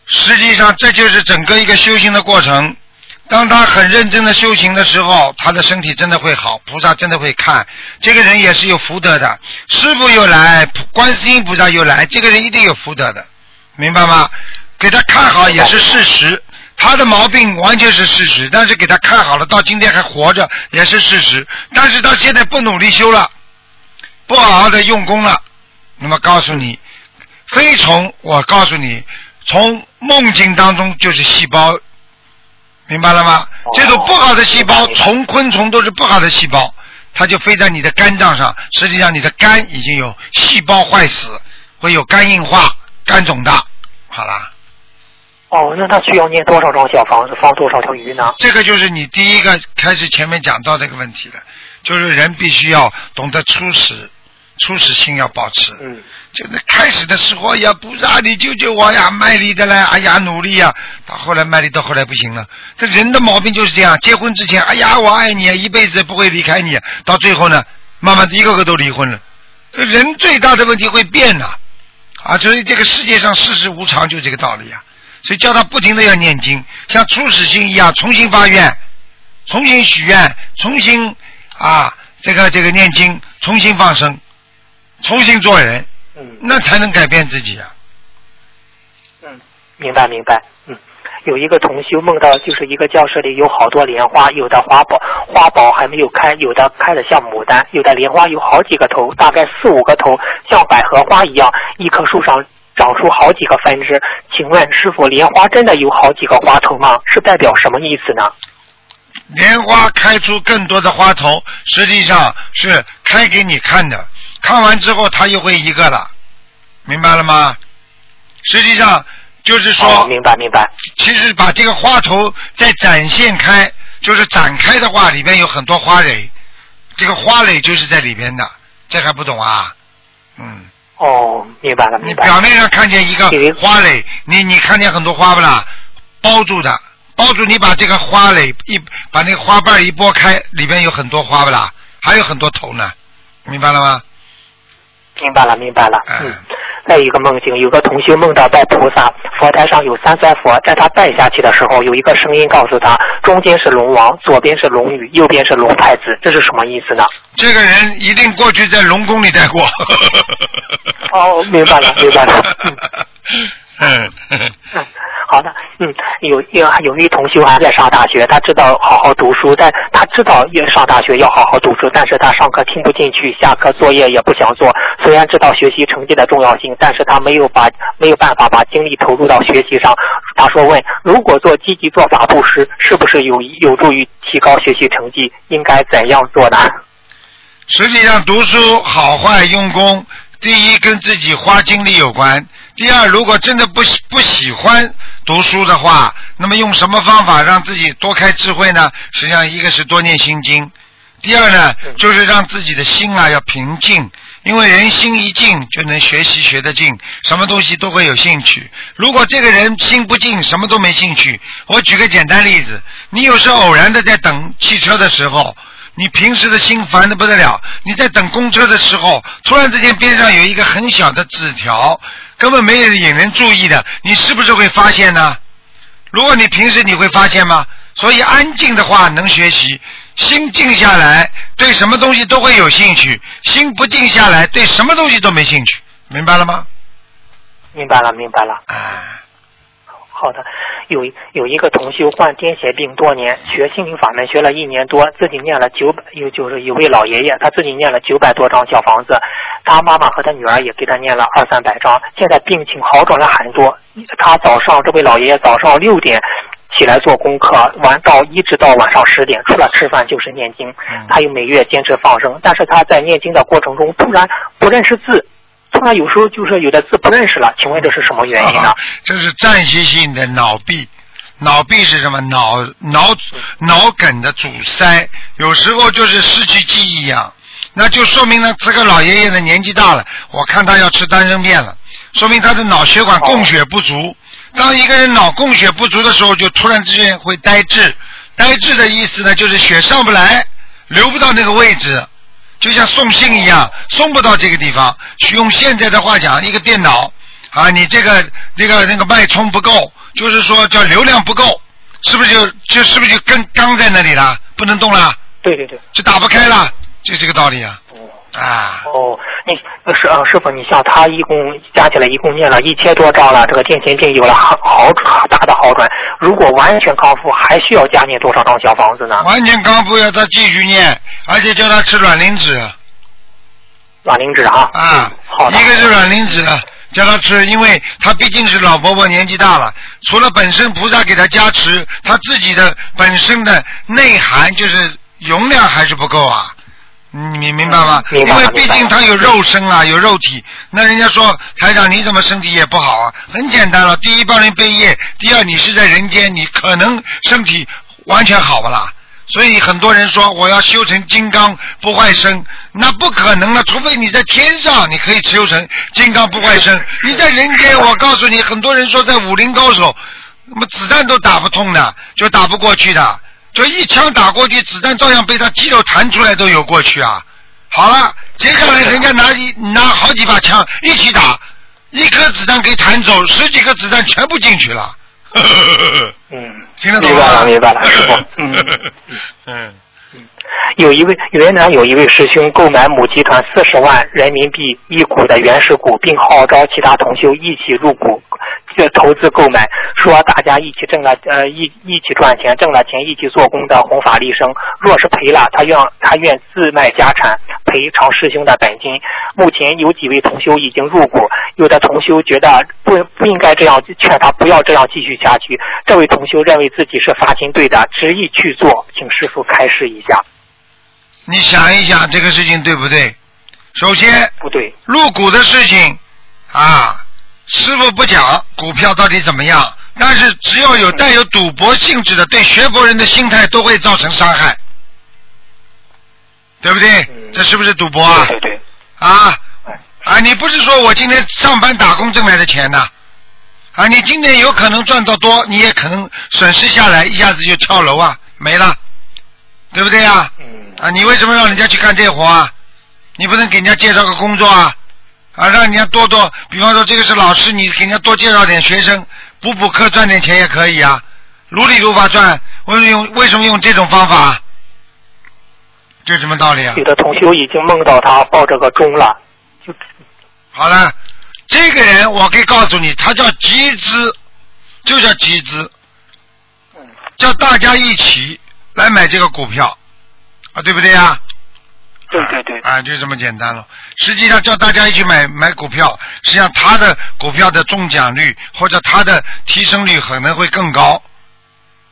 实际上，这就是整个一个修行的过程。当他很认真的修行的时候，他的身体真的会好，菩萨真的会看。这个人也是有福德的，师傅又来，观世音菩萨又来，这个人一定有福德的，明白吗？给他看好也是事实，他的毛病完全是事实，但是给他看好了，到今天还活着也是事实。但是他现在不努力修了，不好好的用功了，那么告诉你，飞虫我告诉你，从梦境当中就是细胞。明白了吗？这种不好的细胞，虫、昆虫都是不好的细胞，它就飞在你的肝脏上。实际上，你的肝已经有细胞坏死，会有肝硬化、肝肿大。好啦。哦，那他需要念多少张小房子，放多少条鱼呢？这个就是你第一个开始前面讲到这个问题了，就是人必须要懂得初始，初始性要保持。嗯。就是开始的时候呀，菩萨你救救我呀，卖力的嘞，哎呀努力呀，到后来卖力到后来不行了。这人的毛病就是这样，结婚之前，哎呀我爱你，一辈子不会离开你，到最后呢，慢慢的一个个都离婚了。这人最大的问题会变呐，啊，所以这个世界上世事无常就这个道理啊。所以叫他不停的要念经，像初始心一样，重新发愿，重新许愿，重新啊这个这个念经，重新放生，重新做人。嗯，那才能改变自己啊。嗯，明白明白。嗯，有一个同修梦到，就是一个教室里有好多莲花，有的花苞花苞还没有开，有的开的像牡丹，有的莲花有好几个头，大概四五个头，像百合花一样，一棵树上长出好几个分支。请问师傅，莲花真的有好几个花头吗？是代表什么意思呢？莲花开出更多的花头，实际上是开给你看的。看完之后，它又会一个了，明白了吗？实际上就是说，明白明白。其实把这个花头再展现开，就是展开的话，里边有很多花蕾，这个花蕾就是在里边的，这还不懂啊？嗯。哦，明白了明白。你表面上看见一个花蕾，你你看见很多花不啦？包住的，包住你把这个花蕾一把那个花瓣一拨开，里边有很多花不啦？还有很多头呢，明白了吗？明白了，明白了。嗯，再一个梦境，有个同学梦到拜菩萨，佛台上有三尊佛，在他拜下去的时候，有一个声音告诉他，中间是龙王，左边是龙女，右边是龙太子，这是什么意思呢？这个人一定过去在龙宫里待过。哦，明白了，明白了。嗯。(laughs) (laughs) 好的，嗯，有有有一同学还在上大学，他知道好好读书，但他知道要上大学要好好读书，但是他上课听不进去，下课作业也不想做。虽然知道学习成绩的重要性，但是他没有把没有办法把精力投入到学习上。他说：“问，如果做积极做法布施，是不是有有助于提高学习成绩？应该怎样做呢？” (laughs) 实际上，读书好坏用功，第一跟自己花精力有关。第二，如果真的不不喜欢读书的话，那么用什么方法让自己多开智慧呢？实际上，一个是多念心经，第二呢，就是让自己的心啊要平静，因为人心一静，就能学习学得进，什么东西都会有兴趣。如果这个人心不静，什么都没兴趣。我举个简单例子，你有时候偶然的在等汽车的时候，你平时的心烦的不得了，你在等公车的时候，突然之间边上有一个很小的纸条。根本没有引人注意的，你是不是会发现呢？如果你平时你会发现吗？所以安静的话能学习，心静下来对什么东西都会有兴趣，心不静下来对什么东西都没兴趣，明白了吗？明白了，明白了。哎。好的，有有一个同修患癫痫病多年，学心灵法门学了一年多，自己念了九百，有就是有位老爷爷，他自己念了九百多张小房子，他妈妈和他女儿也给他念了二三百张，现在病情好转了很多。他早上这位老爷爷早上六点起来做功课，完到一直到晚上十点，除了吃饭就是念经。他又每月坚持放生，但是他在念经的过程中突然不认识字。那有时候就是有的字不认识了，请问这是什么原因呢？这是暂时性的脑闭，脑闭是什么？脑脑脑梗的阻塞，有时候就是失去记忆一样，那就说明呢，这个老爷爷的年纪大了，我看他要吃丹参片了，说明他的脑血管供血不足。当一个人脑供血不足的时候，就突然之间会呆滞，呆滞的意思呢，就是血上不来，流不到那个位置。就像送信一样，送不到这个地方。用现在的话讲，一个电脑啊，你这个那个那个脉冲不够，就是说叫流量不够，是不是就就是不是就跟刚在那里了，不能动了，对对对。就打不开了，就这个道理啊。啊，哦，你呃师啊师傅，你像他一共加起来一共念了一千多章了，这个癫痫病有了好好大的好转。如果完全康复，还需要加念多少张小房子呢？完全康复要他继续念，而且叫他吃卵磷脂。卵磷脂啊。啊，好的。一个是卵磷脂，叫他吃，因为他毕竟是老婆婆，年纪大了，除了本身菩萨给他加持，他自己的本身的内涵就是容量还是不够啊。你明白吗？明白因为毕竟他有肉身啊，有肉体。那人家说台长你怎么身体也不好啊？很简单了，第一帮人背业，第二你是在人间，你可能身体完全好不啦？所以很多人说我要修成金刚不坏身，那不可能了，除非你在天上，你可以修成金刚不坏身。你在人间，我告诉你，很多人说在武林高手，那么子弹都打不通的，就打不过去的。就一枪打过去，子弹照样被他肌肉弹出来都有过去啊！好了，接下来人家拿一拿好几把枪一起打，一颗子弹给弹走，十几颗子弹全部进去了。嗯，(laughs) 听得懂吗？明白了，明白了，师傅。(laughs) 嗯。嗯。有一位云南有一位师兄购买母集团四十万人民币一股的原始股，并号召其他同修一起入股。投资购买，说大家一起挣了，呃，一一起赚钱，挣了钱一起做工的弘法利生。若是赔了，他愿他愿自卖家产赔偿师兄的本金。目前有几位同修已经入股，有的同修觉得不不应该这样，劝他不要这样继续下去。这位同修认为自己是发心对的，执意去做，请师傅开示一下。你想一想这个事情对不对？首先不对，入股的事情啊。师傅不讲股票到底怎么样，但是只要有带有赌博性质的，对学佛人的心态都会造成伤害，对不对？这是不是赌博啊？对对。啊啊！你不是说我今天上班打工挣来的钱呢？啊，你今天有可能赚到多，你也可能损失下来，一下子就跳楼啊，没了，对不对啊？啊，你为什么让人家去干这活啊？你不能给人家介绍个工作啊？啊，让人家多多，比方说这个是老师，你给人家多介绍点学生，补补课赚点钱也可以啊，如理如法赚。为什么用为什么用这种方法？这什么道理啊？有的同学已经梦到他抱着个钟了，就好了。这个人我可以告诉你，他叫集资，就叫集资，叫大家一起来买这个股票啊，对不对呀？对对对，啊，就这么简单了。实际上叫大家一起买买股票，实际上他的股票的中奖率或者他的提升率可能会更高，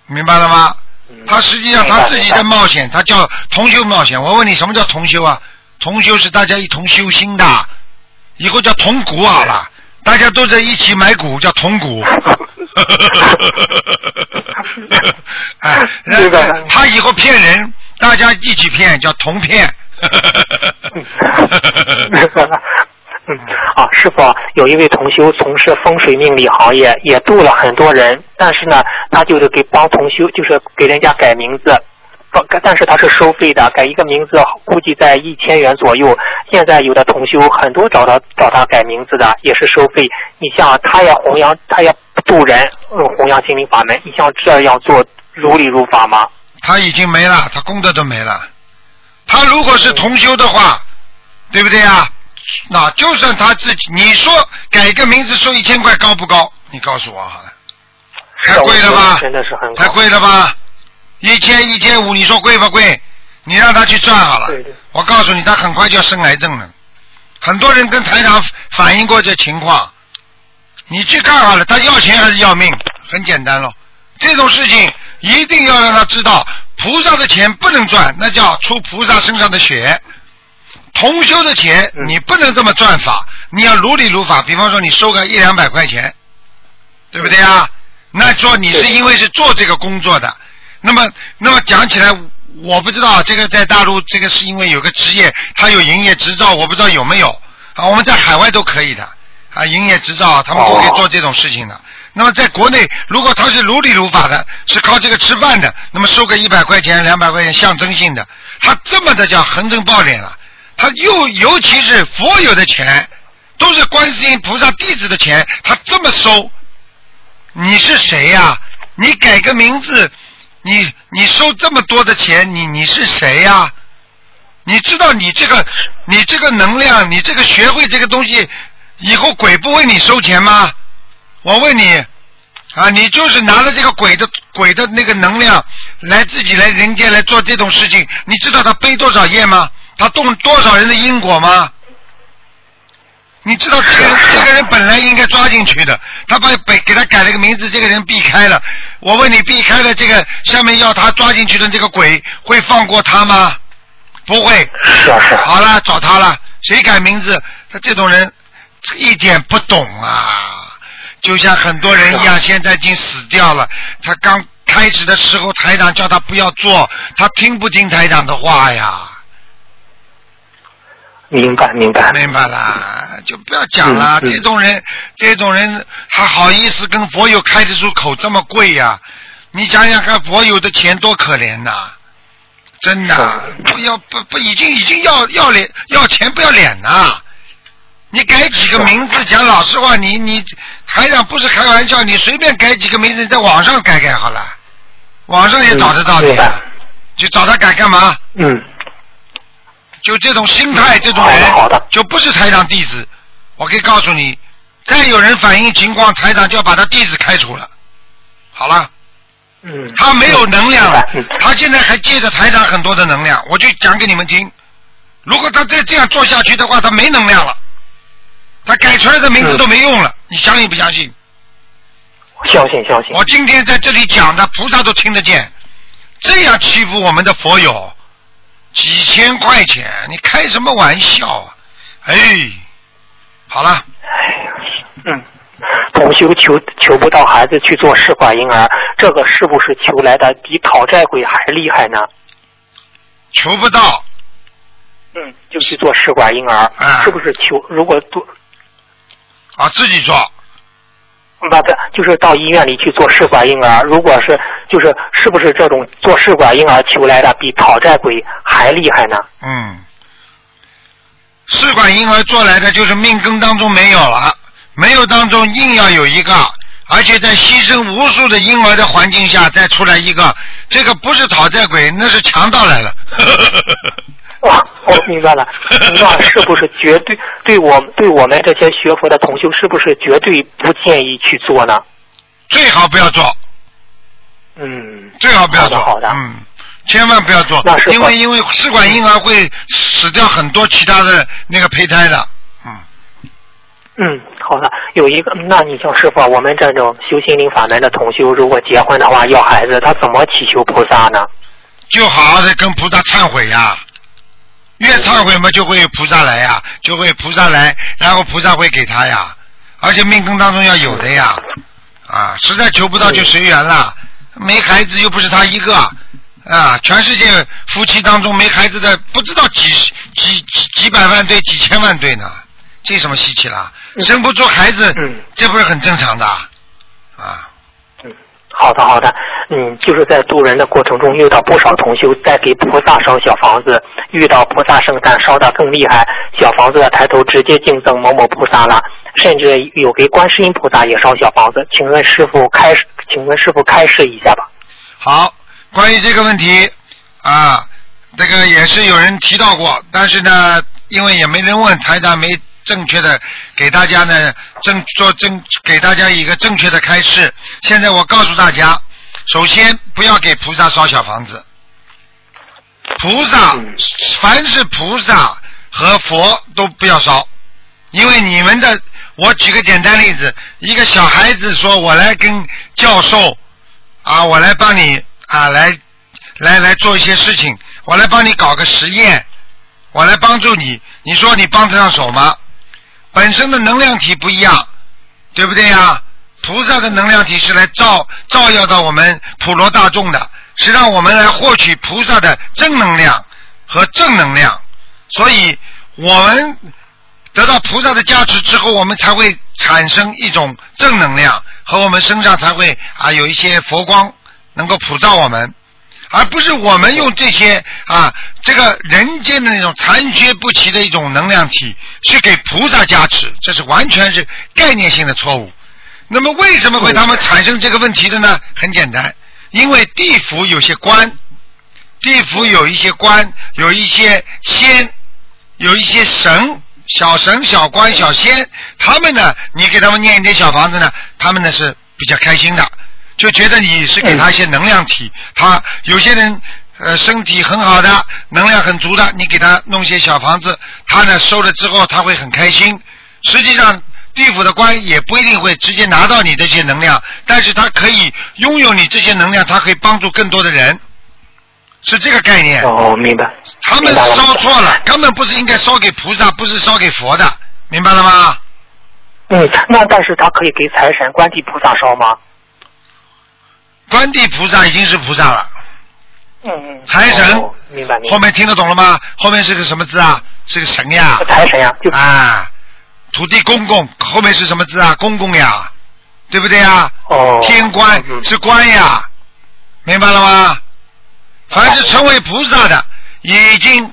明白了吗？他实际上他自己在冒险，他叫同修冒险。我问你，什么叫同修啊？同修是大家一同修心的，以后叫同股好了，大家都在一起买股叫同股。(laughs) 哎，他以后骗人，大家一起骗叫同骗。嗯 (laughs) 啊，师傅，有一位同修从事风水命理行业，也度了很多人，但是呢，他就是给帮同修，就是给人家改名字，但是他是收费的，改一个名字估计在一千元左右。现在有的同修很多找他找他改名字的，也是收费。你像他也弘扬，他也渡人，嗯弘扬心灵法门，你像这样做如理如法吗？他已经没了，他功德都没了。他如果是同修的话，对不对啊？那就算他自己，你说改一个名字收一千块高不高？你告诉我好了，太贵了吧？真的是很太贵了吧？一千一千五，你说贵不贵？你让他去赚好了。我告诉你，他很快就要生癌症了。很多人跟台长反映过这情况，你去看好了，他要钱还是要命？很简单喽，这种事情一定要让他知道。菩萨的钱不能赚，那叫出菩萨身上的血。同修的钱你不能这么赚法，你要如理如法。比方说你收个一两百块钱，对不对啊？那说你是因为是做这个工作的，那么那么讲起来，我不知道这个在大陆这个是因为有个职业，他有营业执照，我不知道有没有啊？我们在海外都可以的啊，营业执照他们都可以做这种事情的。那么在国内，如果他是如理如法的，是靠这个吃饭的，那么收个一百块钱、两百块钱象征性的，他这么的叫横征暴敛了。他又尤其是佛有的钱，都是观世音菩萨弟子的钱，他这么收，你是谁呀？你改个名字，你你收这么多的钱，你你是谁呀、你知道你这个你这个能量，你这个学会这个东西，以后鬼不为你收钱吗？我问你啊，你就是拿了这个鬼的鬼的那个能量来自己来人间来做这种事情，你知道他背多少业吗？他动多少人的因果吗？你知道这个人这个人本来应该抓进去的，他把给给他改了个名字，这个人避开了。我问你，避开了这个下面要他抓进去的这个鬼，会放过他吗？不会。是啊是啊。好了，找他了。谁改名字？他这种人一点不懂啊，就像很多人一样，现在已经死掉了。他刚开始的时候，台长叫他不要做，他听不听台长的话呀？明白明白。明白啦，就不要讲了。嗯嗯这种人，这种人还好意思跟佛友开得出口这么贵呀、你想想看，佛友的钱多可怜呐、真的，不要不不，已经已经要要脸要钱不要脸呐、你改几个名字，讲老实话，你你台长不是开玩笑，你随便改几个名字，在网上改改好了，网上也找得到的明白呀，就找他改干嘛？嗯，就这种心态，这种人就不是台长弟子。我可以告诉你，再有人反映情况，台长就要把他弟子开除了。好了，嗯。他没有能量了他现在还借着台长很多的能量，我就讲给你们听。如果他再这样做下去的话，他没能量了，他改出来的名字嗯都没用了。你相信不相信？相信相信。我今天在这里讲的，菩萨都听得见。这样欺负我们的佛友，几千块钱，你开什么玩笑啊？哎，好了，嗯，同修求求不到孩子去做试管婴儿，这个是不是求来的比讨债鬼还厉害呢？求不到，嗯，就去做试管婴儿，啊是不是求？如果做啊，自己做，不不，就是到医院里去做试管婴儿，如果是就是是不是这种做试管婴儿求来的比讨债鬼还厉害呢？嗯，试管婴儿做来的就是命根当中没有了，没有当中硬要有一个，而且在牺牲无数的婴儿的环境下再出来一个，这个不是讨债鬼，那是强盗来了。(laughs) (laughs) 哇，我明白了，(laughs) 那是不是绝对对我对我们这些学佛的同修，是不是绝对不建议去做呢？最好不要做，嗯，最好不要做，好的好的嗯，千万不要做那，是因为因为试管婴儿会死掉很多其他的那个胚胎的，嗯，嗯，好的，有一个，那你像师傅啊，我们这种修心灵法门的同修，如果结婚的话要孩子，他怎么祈求菩萨呢？就好好的跟菩萨忏悔呀。越忏悔嘛，就会有菩萨来呀，就会菩萨来，然后菩萨会给他呀，而且命根当中要有的呀，啊，实在求不到就随缘了，没孩子又不是他一个，啊，全世界夫妻当中没孩子的不知道几几几几百万对、几千万对呢，这什么稀奇啦？嗯生不出孩子，嗯这不是很正常的啊？好的，好的，嗯，就是在渡人的过程中遇到不少同修在给菩萨烧小房子，遇到菩萨圣诞烧的更厉害，小房子的抬头直接敬赠某某菩萨了，甚至有给观世音菩萨也烧小房子。请问师傅开，请问师傅开示一下吧。好，关于这个问题啊，这个也是有人提到过，但是呢，因为也没人问，台长没正确的给大家呢正做正给大家一个正确的开示。现在我告诉大家，首先不要给菩萨烧小房子，菩萨嗯凡是菩萨和佛都不要烧，因为你们的，我举个简单例子，一个小孩子说我来跟教授啊，我来帮你啊，来来来做一些事情，我来帮你搞个实验，我来帮助你，你说你帮得上手吗？本身的能量体不一样，对不对呀？菩萨的能量体是来照照耀到我们普罗大众的，是让我们来获取菩萨的正能量和正能量，所以我们得到菩萨的加持之后，我们才会产生一种正能量，和我们身上才会啊有一些佛光能够普照我们，而不是我们用这些啊这个人间的那种残缺不齐的一种能量体去给菩萨加持，这是完全是概念性的错误。那么为什么会他们产生这个问题的呢？很简单，因为地府有些官，地府有一些官，有一些仙，有一些神，小神、小官、小仙，他们呢，你给他们念一点小房子呢，他们呢是比较开心的，就觉得你是给他一些能量体。他有些人呃身体很好的，能量很足的，你给他弄些小房子，他呢收了之后他会很开心。实际上。地府的官也不一定会直接拿到你这些能量，但是他可以拥有你这些能量，他可以帮助更多的人，是这个概念。哦，明白。他们烧错了，根本不是应该烧给菩萨，不是烧给佛的，明白了吗？嗯，那但是他可以给财神、观地菩萨烧吗？观地菩萨已经是菩萨了。嗯嗯。财神。明白明白。后面听得懂了吗？后面是个什么字啊？是个神呀。财神呀，就啊。土地公公后面是什么字啊？公公呀，对不对呀？哦。天官是官呀，明白了吗？凡是成为菩萨的，已经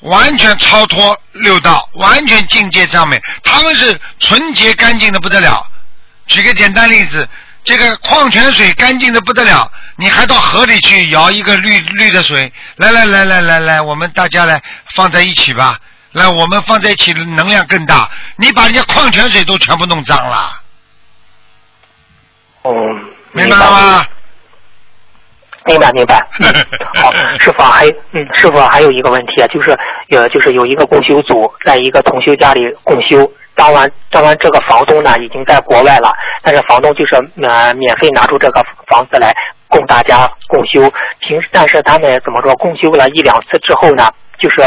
完全超脱六道，完全境界上面，他们是纯洁干净的不得了。举个简单例子，这个矿泉水干净的不得了，你还到河里去舀一个绿绿的水，来来来来来来，我们大家来放在一起吧。来我们放在一起能量更大，你把人家矿泉水都全部弄脏了。哦，明白了吗？明白明白。(laughs) 好，师傅还嗯，师傅还有一个问题啊，就是呃，就是有一个共修组在一个同修家里共修，当完当完这个房东呢已经在国外了，但是房东就是呃免费拿出这个房子来供大家共修，平时但是他们怎么说共修了一两次之后呢？就是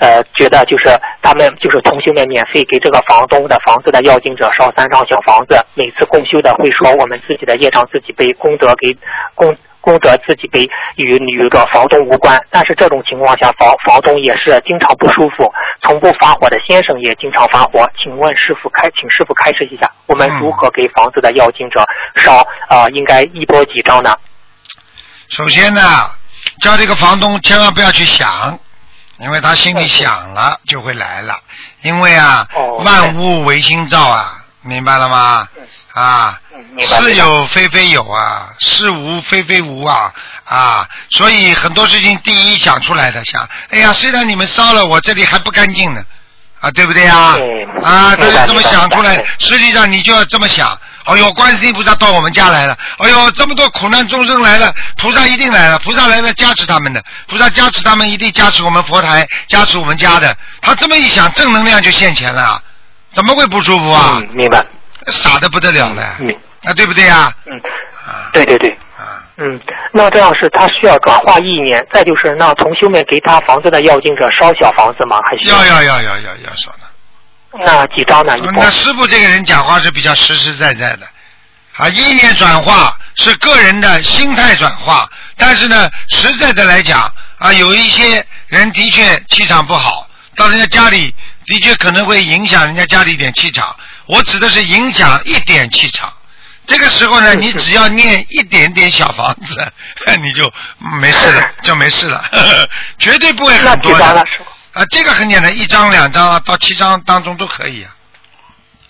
呃，觉得就是他们就是同修们免费给这个房东的房子的要经者烧三张小房子，每次共修的会说我们自己的业障自己背，功德给功功德自己背，与与个房东无关。但是这种情况下，房房东也是经常不舒服，从不发火的先生也经常发火。请问师傅开，请师傅开示一下，我们如何给房子的要经者烧啊？应该一波几张呢？首先呢，叫这个房东千万不要去想。因为他心里想了，就会来了。因为啊，万物唯心造啊，明白了吗？啊，是有非非有啊，是无非非无啊啊！所以很多事情第一想出来的，想，哎呀，虽然你们烧了，我这里还不干净呢，啊，对不对啊？啊，他就这么想出来，实际上你就要这么想。哎呦，观世音菩萨到我们家来了！哎呦，这么多苦难众生来了，菩萨一定来了，菩萨来了加持他们的，菩萨加持他们一定加持我们佛台，加持我们家的。他这么一想，正能量就现前了，怎么会不舒服啊？嗯，明白。傻的不得了了。嗯。啊，对不对呀？嗯。啊。对对对。啊。嗯，那这样是他需要转化意念，再就是那同修们给他房子的要经者烧小房子吗？还需要？要要要要要要烧的。那几张呢？那师傅这个人讲话是比较实实在在的，啊，意念转化是个人的心态转化，但是呢，实在的来讲，啊，有一些人的确气场不好，到人家家里的确可能会影响人家家里一点气场。我指的是影响一点气场，这个时候呢，你只要念一点点小房子，(laughs) 你就没事了，就没事了，绝对不会很多的。啊，这个很简单，一张、两张到七张当中都可以啊。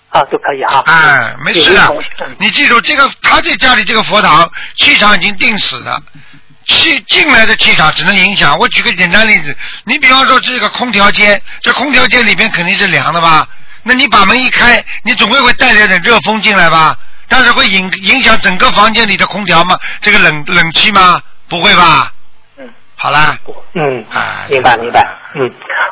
啊，都可以啊。哎，没事的。你记住，这个他在家里这个佛堂气场已经定死了，气进来的气场只能影响。我举个简单例子，你比方说这个空调间，这空调间里边肯定是凉的吧？那你把门一开，你总归会带来点热风进来吧？但是会影影响整个房间里的空调吗？这个冷冷气吗？不会吧？嗯。好啦。嗯。啊，明白明白。嗯。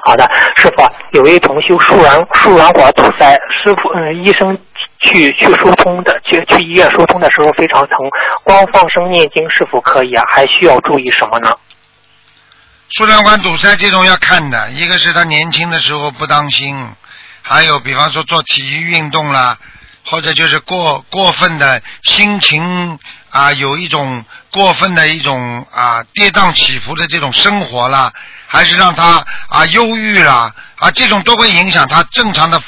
好的，师傅，有位同修输卵输卵管堵塞，师傅嗯，医生去去疏通的，去去医院疏通的时候非常疼，光放生念经是否可以啊？还需要注意什么呢？输卵管堵塞这种要看的，一个是他年轻的时候不当心，还有比方说做体育运动啦，或者就是过过分的心情啊，有一种过分的一种啊跌宕起伏的这种生活啦。还是让他啊忧郁啦啊，这种都会影响他正常的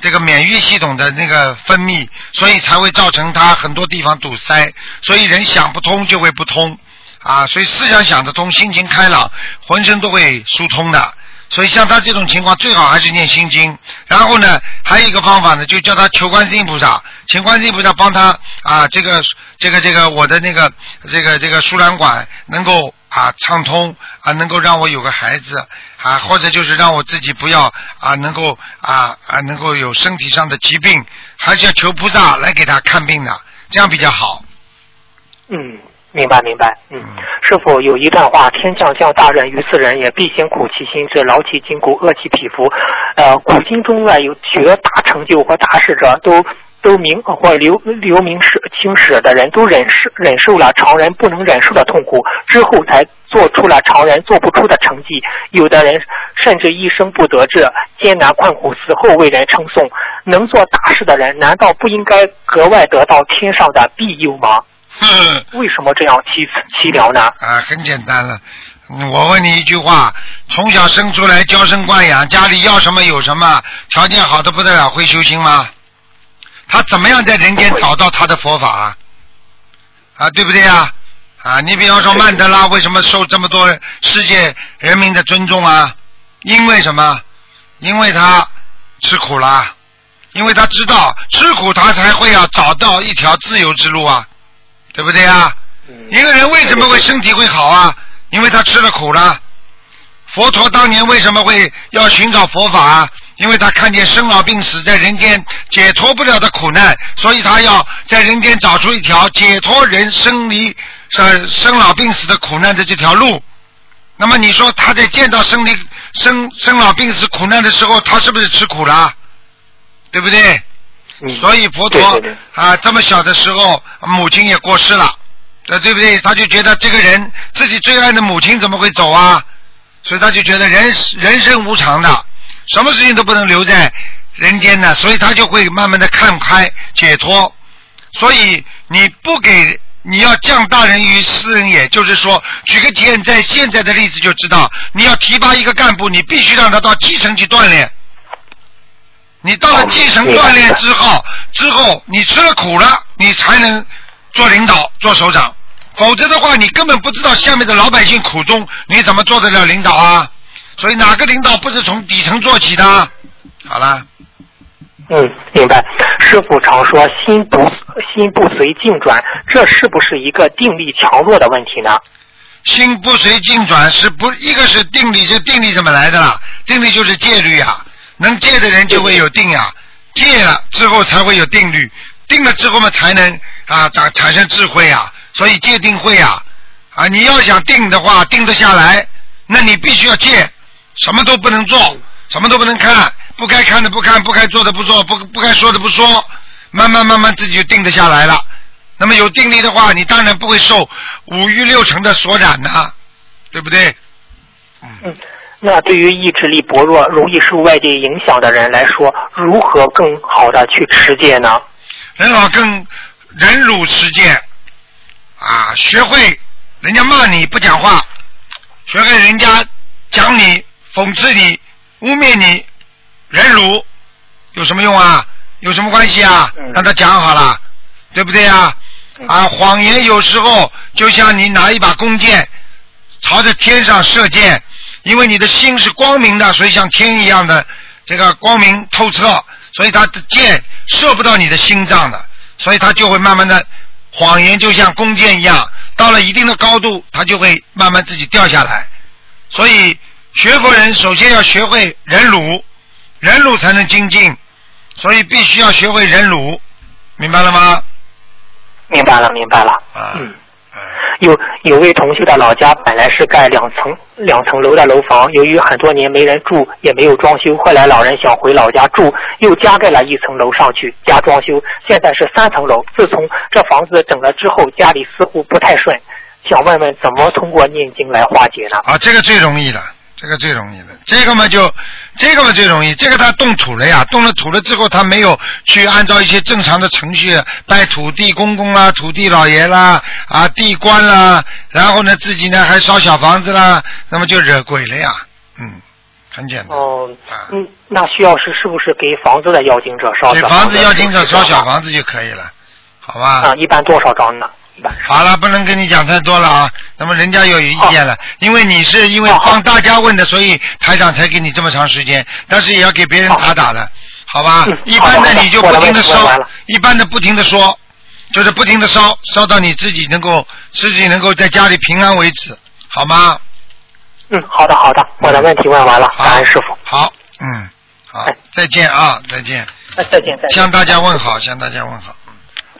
这个免疫系统的那个分泌，所以才会造成他很多地方堵塞。所以人想不通就会不通啊，所以思想想得通，心情开朗，浑身都会疏通的。所以像他这种情况，最好还是念心经。然后呢，还有一个方法呢，就叫他求观世音菩萨，请观世音菩萨帮他啊，这个这个这个我的那个这个这个输卵管能够啊畅通啊，能够让我有个孩子啊，或者就是让我自己不要啊能够啊啊能够有身体上的疾病，还是要求菩萨来给他看病的，这样比较好。嗯，明白明白。嗯嗯，师傅有一段话：天将降大任于斯人也，必先苦其心志，劳其筋骨，饿其体肤。呃，古今中外有许多大成就或大事者，都都名或留留名史青史的人，都忍受忍受了常人不能忍受的痛苦，之后才做出了常人做不出的成绩。有的人甚至一生不得志，艰难困苦，死后为人称颂。能做大事的人，难道不应该格外得到天上的庇佑吗？哼。(laughs) 为什么这样凄凄凉呢？啊，很简单了。嗯我问你一句话：从小生出来娇生惯养，家里要什么有什么，条件好的不得了，会修心吗？他怎么样在人间找到他的佛法啊？啊，对不对呀？啊，你比方说曼德拉为什么受这么多世界人民的尊重啊？因为什么？因为他吃苦啦，因为他知道吃苦，他才会要找到一条自由之路啊，对不对啊？一个人为什么会身体会好啊？因为他吃了苦了。佛陀当年为什么会要寻找佛法啊？因为他看见生老病死在人间解脱不了的苦难，所以他要在人间找出一条解脱人生离呃生老病死的苦难的这条路。那么你说他在见到生离生生老病死苦难的时候，他是不是吃苦了？对不对？嗯所以佛陀啊，这么小的时候，母亲也过世了，呃，对不对？他就觉得这个人自己最爱的母亲怎么会走啊？所以他就觉得人人生无常的，什么事情都不能留在人间的，所以他就会慢慢的看开解脱。所以你不给，你要降大人于斯人也，就是说，举个简在现在的例子就知道，你要提拔一个干部，你必须让他到基层去锻炼。你到了基层锻炼之后，之后你吃了苦了，你才能做领导、做首长。否则的话，你根本不知道下面的老百姓苦衷，你怎么做得了领导啊？所以哪个领导不是从底层做起的？好了，嗯，明白。师傅常说心不心不随境转，这是不是一个定力强弱的问题呢？心不随境转是不一个是定力，这定力怎么来的啦？定力就是戒律啊，能戒的人就会有定呀、戒了之后才会有定律，定了之后嘛才能啊产产生智慧啊，所以戒定慧啊。啊，你要想定的话，定得下来，那你必须要戒，什么都不能做，什么都不能看，不该看的不看，不该做的不做，不不该说的不说，慢慢慢慢自己就定得下来了。那么有定力的话，你当然不会受五欲六尘的所染呐、对不对？嗯，那对于意志力薄弱、容易受外界影响的人来说，如何更好的去持戒呢？人好更忍辱持戒啊，学会人家骂你不讲话，学会人家讲你、讽刺你、污蔑你，忍辱有什么用啊？有什么关系啊？嗯让他讲好了，对不对啊？啊，谎言有时候就像你拿一把弓箭，朝着天上射箭，因为你的心是光明的，所以像天一样的这个光明透彻，所以它的箭射不到你的心脏的，所以它就会慢慢的，谎言就像弓箭一样，到了一定的高度，它就会慢慢自己掉下来。所以学佛人首先要学会忍辱，忍辱才能精进，所以必须要学会忍辱，明白了吗？明白了，明白了。啊，嗯。有有位同学的老家本来是盖两层两层楼的楼房，由于很多年没人住，也没有装修，后来老人想回老家住，又加盖了一层楼上去加装修，现在是三层楼。自从这房子整了之后，家里似乎不太顺，想问问怎么通过念经来化解呢？啊，这个最容易的，这个最容易的，这个嘛就，这个嘛最容易，这个他动土了呀，动了土了之后，他没有去按照一些正常的程序拜土地公公啦、土地老爷啦、啊地官啦，然后呢自己呢还烧小房子啦，那么就惹鬼了呀，嗯，很简单，哦、啊嗯，那需要是是不是给房子的要经者烧给房子要经者烧小房子就可以了，好吧？啊？一般多少张呢？好了，不能跟你讲太多了啊。那么人家有意见了，因为你是因为帮大家问的，所以台长才给你这么长时间，但是也要给别人打打的，好吧？嗯一般的你就不停的烧一般的不停的说，就是不停的烧，烧到你自己能够自己能够在家里平安为止，好吗？嗯，好的好的，我的问题问完了，好感恩师傅。好，嗯，好哎，再见啊，再见，哎，再见再见。向大家问好，向大家问好。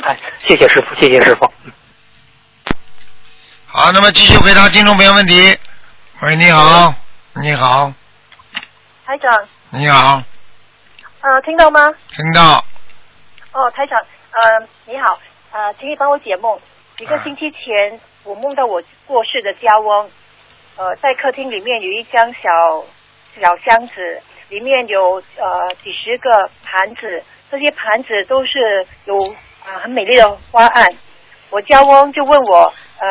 哎，谢谢师傅，谢谢师傅。嗯好，那么继续回答听众朋友问题。喂，你好，你好，台长，你好，呃，听到吗？听到，哦，台长，呃，你好，呃，请你帮我解梦。一个啊。星期前，我梦到我过世的家翁，呃，在客厅里面有一张小小箱子，里面有呃几十个盘子，这些盘子都是有啊、呃很美丽的花案。我家翁就问我，呃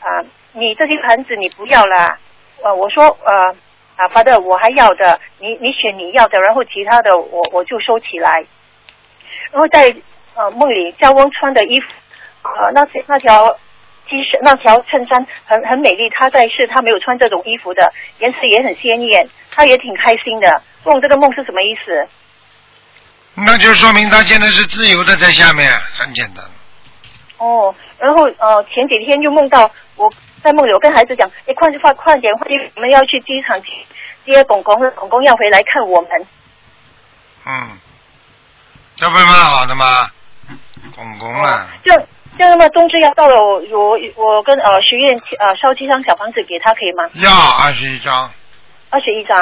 啊、你这些盘子你不要了？呃，我说呃啊，发的我还要的，你你选你要的，然后其他的我我就收起来。然后在呃梦里，家翁穿的衣服，呃那那条 T 恤那条衬衫很很美丽，他在是他没有穿这种衣服的，颜色也很鲜艳，他也挺开心的。问这个梦是什么意思？那就说明他现在是自由的在下面，很简单。哦，然后呃前几天又梦到我在梦里，我跟孩子讲，哎快快快点，快点，我们要去机场接接公公，公公要回来看我们。嗯，这不是蛮好的吗？公公了哦，，这样这样那么冬至要到了，我我我跟呃学院呃烧七张小房子给他可以吗？要二十一张，二十一张。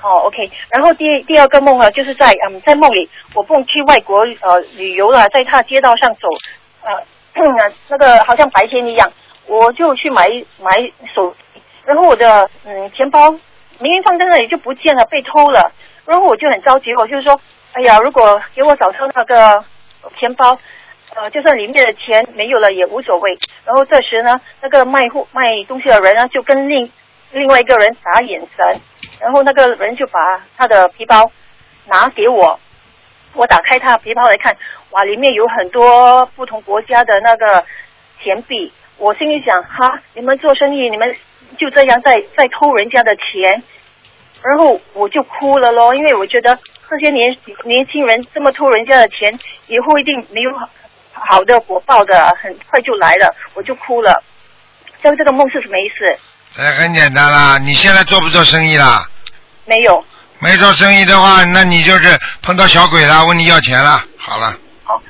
哦，OK。然后第第二个梦啊，就是在嗯在梦里，我梦去外国呃旅游了，在他街道上走，呃那个好像白天一样，我就去买买手，然后我的嗯钱包明明放在那里就不见了，被偷了，然后我就很着急，我就说，哎呀，如果给我找出那个钱包。呃，就算里面的钱没有了也无所谓。然后这时呢，那个卖货卖东西的人呢，就跟另另外一个人打眼神，然后那个人就把他的皮包拿给我，我打开他的皮包来看，哇，里面有很多不同国家的那个钱币。我心里想，哈，你们做生意，你们就这样在在偷人家的钱，然后我就哭了咯，因为我觉得这些年年轻人这么偷人家的钱，以后一定没有好好的果报的，很快就来了，我就哭了。像这个梦是什么意思？哎很简单啦。你现在做不做生意啦？没有。没做生意的话，那你就是碰到小鬼了，问你要钱了。好了，好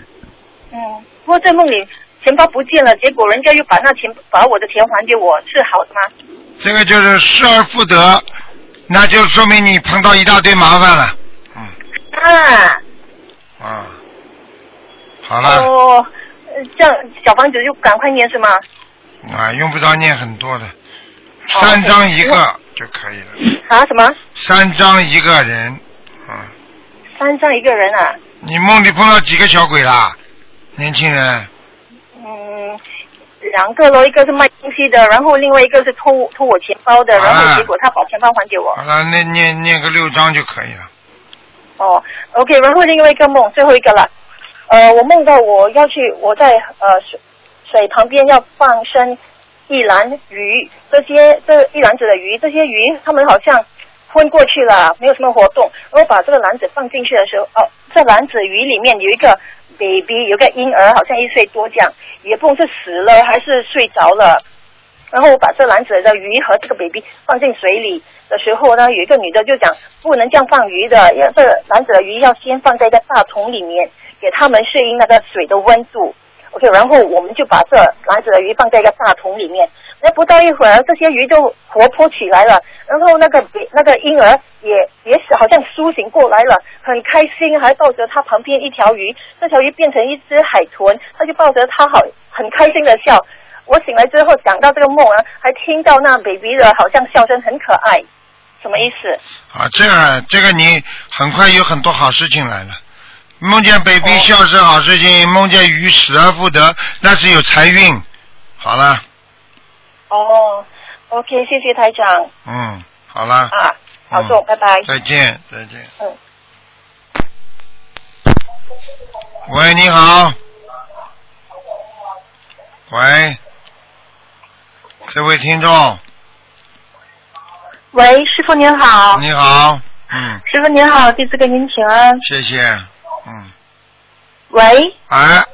嗯，不过在梦里钱包不见了，结果人家又把那钱把我的钱还给我，是好的吗？这个就是失而复得，那就说明你碰到一大堆麻烦了。嗯啊，啊，好了。哦，呃这样小房子就赶快念是吗？啊，用不着念很多的，哦三张一个就可以了。啊，什么？三张一个人，嗯，三张一个人啊？你梦里碰到几个小鬼啦？年轻人，嗯，两个咯，一个是卖东西的，然后另外一个是偷偷我钱包的，然啊后结果他把钱包还给我。好了，那念念个六张就可以了。哦，OK，然后另外一个梦，最后一个了。呃，我梦到我要去，我在呃水水旁边要放生一篮鱼，这些这一篮子的鱼，这些鱼它们好像昏过去了，没有什么活动。然后把这个篮子放进去的时候，哦，这篮子鱼里面有一个 baby，有个婴儿，好像一岁多这样，也不懂是死了还是睡着了。然后我把这篮子的鱼和这个 baby 放进水里的时候呢，有一个女的就讲不能这样放鱼的，要这篮子的鱼要先放在一个大桶里面，给他们适应那个水的温度。OK，然后我们就把这篮子的鱼放在一个大桶里面。那不到一会儿，这些鱼就活泼起来了，然后那个那个婴儿也也是好像苏醒过来了，很开心，还抱着他旁边一条鱼，这条鱼变成一只海豚，他就抱着它好很开心的笑。我醒来之后想到这个梦啊，还听到那 baby 的好像笑声很可爱，什么意思？啊，这个这个你很快有很多好事情来了。梦见 baby 哦笑是好事情，梦见鱼死而复得，那是有财运。好了，哦，OK，谢谢台长嗯，好了，啊，保重，嗯拜拜。再见，再见。嗯。喂，你好。喂，这位听众，喂，师傅您好。你好，嗯，师傅您好，弟子给您请安。谢谢，嗯，喂，哎，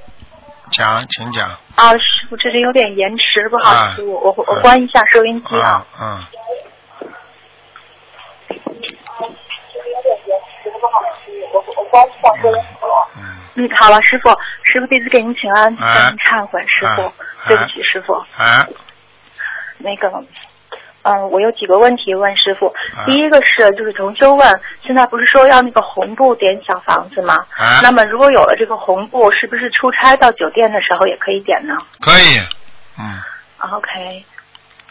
讲，请讲，啊，师傅这里有点延迟，不好意思，啊我我我关一下收音机啊。嗯。嗯，好了，师傅，师傅弟子给您请安，哎向您忏悔，师傅，哎对不起，师傅。啊，那个，嗯，我有几个问题问师傅。啊第一个是，就是同修问，现在不是说要那个红布点小房子吗？啊那么如果有了这个红布，是不是出差到酒店的时候也可以点呢可以，嗯，？OK，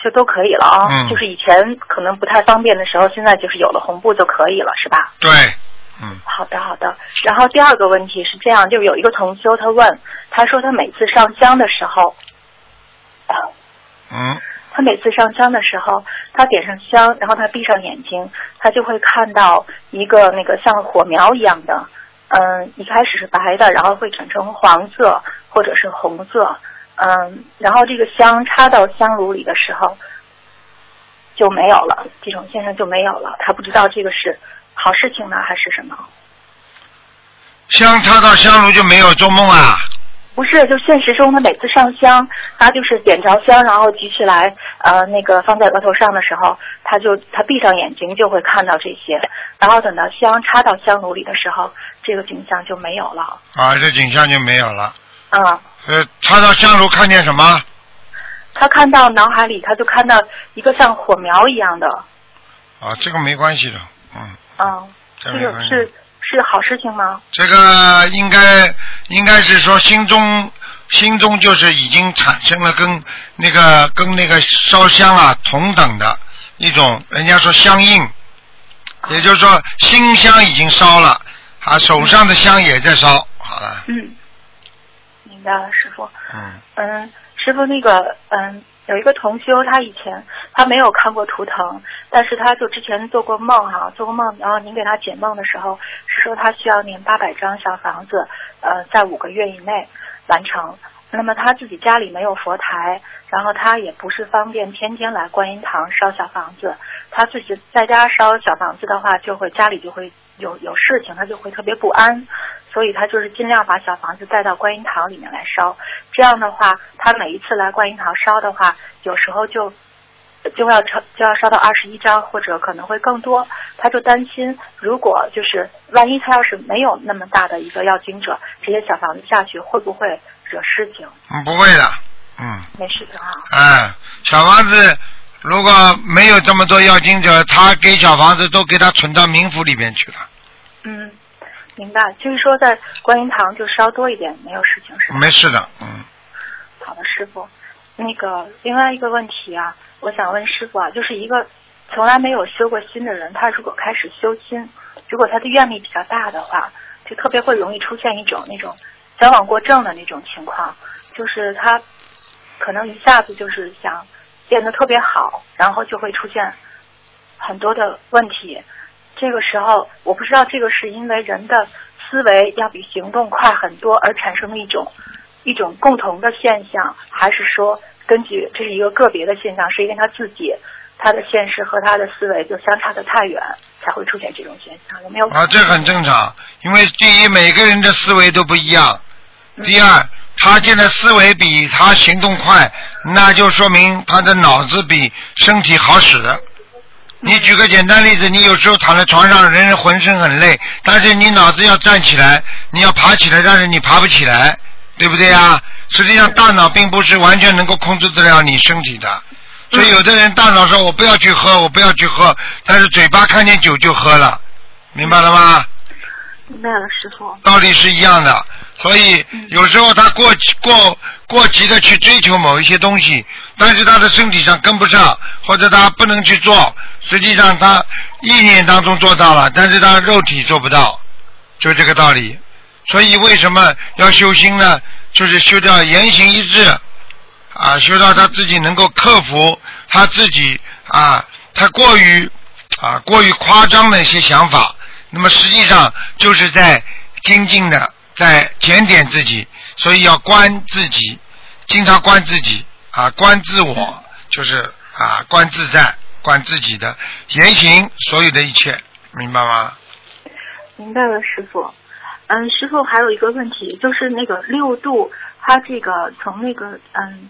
就都可以了啊、嗯就是以前可能不太方便的时候，现在就是有了红布就可以了，是吧？对，嗯，好的，好的。然后第二个问题是这样，就是有一个同修他问，他说他每次上香的时候，嗯，他每次上香的时候，他点上香，然后他闭上眼睛，他就会看到一个那个像火苗一样的，嗯，一开始是白的，然后会转成黄色或者是红色，嗯，然后这个香插到香炉里的时候就没有了，这种现象就没有了。他不知道这个是好事情呢还是什么？香插到香炉就没有做梦啊？不是，就现实中他每次上香，他就是点着香，然后举起来，呃，那个放在额头上的时候，他就他闭上眼睛就会看到这些，然后等到香插到香炉里的时候，这个景象就没有了。啊，这景象就没有了。嗯、呃，插到香炉看见什么？他看到脑海里，他就看到一个像火苗一样的，啊，这个没关系的，嗯，嗯，这。个是是好事情吗？这个应该应该是说心中心中就是已经产生了跟那个跟那个烧香啊同等的一种，人家说相应，也就是说心香已经烧了，啊手上的香也在烧，好了，嗯，明白了，师傅。嗯嗯，师傅，那个，嗯，有一个同修，他以前他没有看过图腾，但是他就之前做过梦哈、做过梦，然后您给他解梦的时候是说他需要念八百张小房子，呃，在五个月以内完成。那么他自己家里没有佛台，然后他也不是方便天天来观音堂烧小房子，他自己在家烧小房子的话，就会家里就会有有事情，他就会特别不安，所以他就是尽量把小房子带到观音堂里面来烧。这样的话，他每一次来观音堂烧的话，有时候就就要烧就要烧到二十一张，或者可能会更多。他就担心，如果就是万一他要是没有那么大的一个要经者，这些小房子下去会不会惹事情？嗯，不会的，嗯，没事情啊。哎，小房子如果没有这么多要经者，他给小房子都给他存到冥府里边去了，嗯，明白。就是说在观音堂就稍多一点，没有事情是吧？没事的，嗯。好的，师傅。那个另外一个问题啊，我想问师傅啊，就是一个从来没有修过心的人，他如果开始修心，如果他的愿力比较大的话，就特别会容易出现一种那种矫枉过正的那种情况，就是他可能一下子就是想变得特别好，然后就会出现很多的问题。这个时候，我不知道这个是因为人的思维要比行动快很多而产生的一种一种共同的现象，还是说根据这是一个个别的现象，是因为他自己他的现实和他的思维就相差的太远，才会出现这种现象？有没有？啊，这很正常，因为第一每个人的思维都不一样，第二他现在思维比他行动快，那就说明他的脑子比身体好使。你举个简单例子，你有时候躺在床上，人人浑身很累，但是你脑子要站起来，你要爬起来，但是你爬不起来，对不对啊？实际上大脑并不是完全能够控制得了你身体的，所以有的人大脑说我不要去喝，我不要去喝，但是嘴巴看见酒就喝了，明白了吗？明白了，师傅。道理是一样的，所以有时候他过过过急的去追求某一些东西，但是他的身体上跟不上，或者他不能去做，实际上他意念当中做到了，但是他肉体做不到，就这个道理。所以为什么要修心呢？就是修掉言行一致，啊，修到他自己能够克服他自己啊，他过于啊过于夸张的一些想法，那么实际上就是在精进的在检点自己，所以要观自己，经常观自己啊，观自我，就是啊，观自在，观自己的言行，所有的一切，明白吗？明白了，师傅。嗯，师傅还有一个问题，就是那个六度，它这个从那个嗯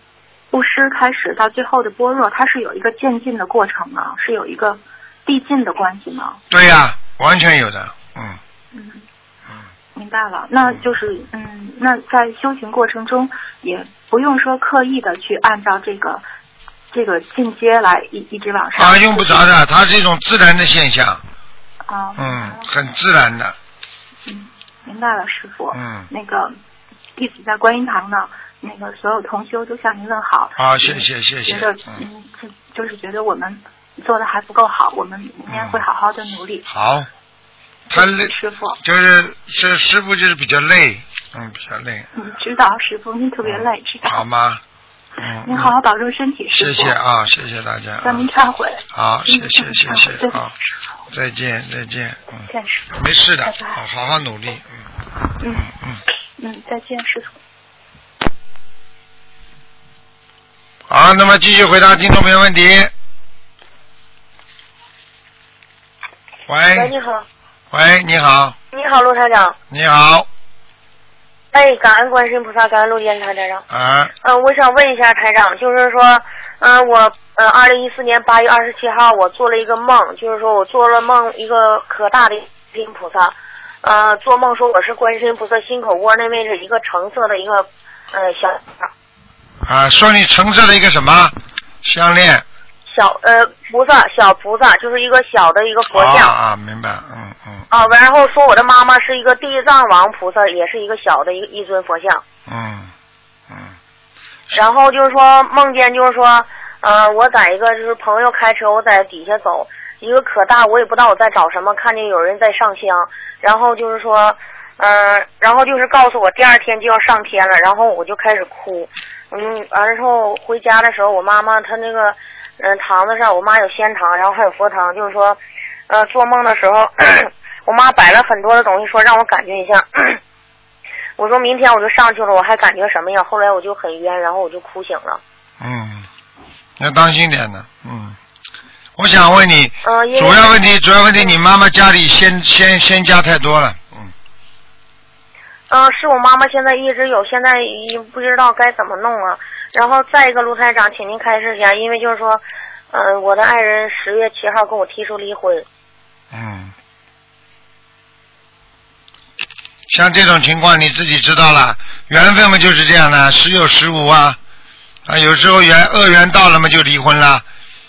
布施开始到最后的般若，它是有一个渐进的过程吗？是有一个递进的关系吗？对呀、完全有的，嗯嗯，嗯，明白了。那就是嗯，那在修行过程中，也不用说刻意的去按照这个这个进阶来一一直往上。啊，用不着的，它是一种自然的现象，啊。嗯，很自然的，嗯，明白了，师傅。嗯，那个弟子在观音堂呢，那个所有同修都向您问好。好，谢谢谢谢觉得，嗯，就是觉得我们做的还不够好，我们明天会好好的努力。好，他累，师傅，就是这师傅就是比较累，嗯，比较累，嗯，知道师傅您特别累，知道。好吗？嗯，(laughs) 您好好保重身体，师傅。谢谢。啊，谢谢大家，向您啊忏悔。好，谢谢嗯谢谢对啊，再见再见，嗯。没事的，好好好努力，嗯嗯嗯，嗯，再见，师傅。好，那么继续回答听众朋友问题。喂，喂你好，喂，你好，你好，陆台长。你好，哎，感恩观世音菩萨，感恩陆电台台长。啊，嗯、我想问一下台长，就是说，嗯、我呃，二零一四年八月二十七号，我做了一个梦，就是说我做了梦，一个可大的观世音菩萨，呃，做梦说我是观世音菩萨心口窝那位置一个橙色的一个呃小啊，说你橙色的一个什么项链？小呃菩萨小菩萨，就是一个小的一个佛像。啊啊，明白，嗯嗯啊，然后说我的妈妈是一个地藏王菩萨，也是一个小的一一尊佛像。嗯嗯然后就是说梦见就是说，呃，我在一个就是朋友开车，我在底下走，一个可大，我也不知道我在找什么，看见有人在上香，然后就是说，呃，然后就是告诉我第二天就要上天了，然后我就开始哭，嗯，完了之后回家的时候，我妈妈她那个，嗯、堂子上我妈有仙堂，然后还有佛堂，就是说，呃，做梦的时候，(clears throat) 我妈摆了很多的东西，说让我感觉一下。(clears throat) 我说明天我就上去了，我还感觉什么呀？后来我就很冤，然后我就哭醒了。嗯，要当心点呢，嗯。我想问你，主要问题，主要问题，你妈妈家里先先先家太多了，嗯，嗯、是我妈妈现在一直有，现在也不知道该怎么弄啊。然后再一个，卢台长，请您开示一下，因为就是说，嗯、我的爱人十月七号跟我提出离婚。嗯，像这种情况你自己知道了，缘分嘛就是这样的，时有时无啊，啊，有时候缘恶缘到了嘛就离婚了，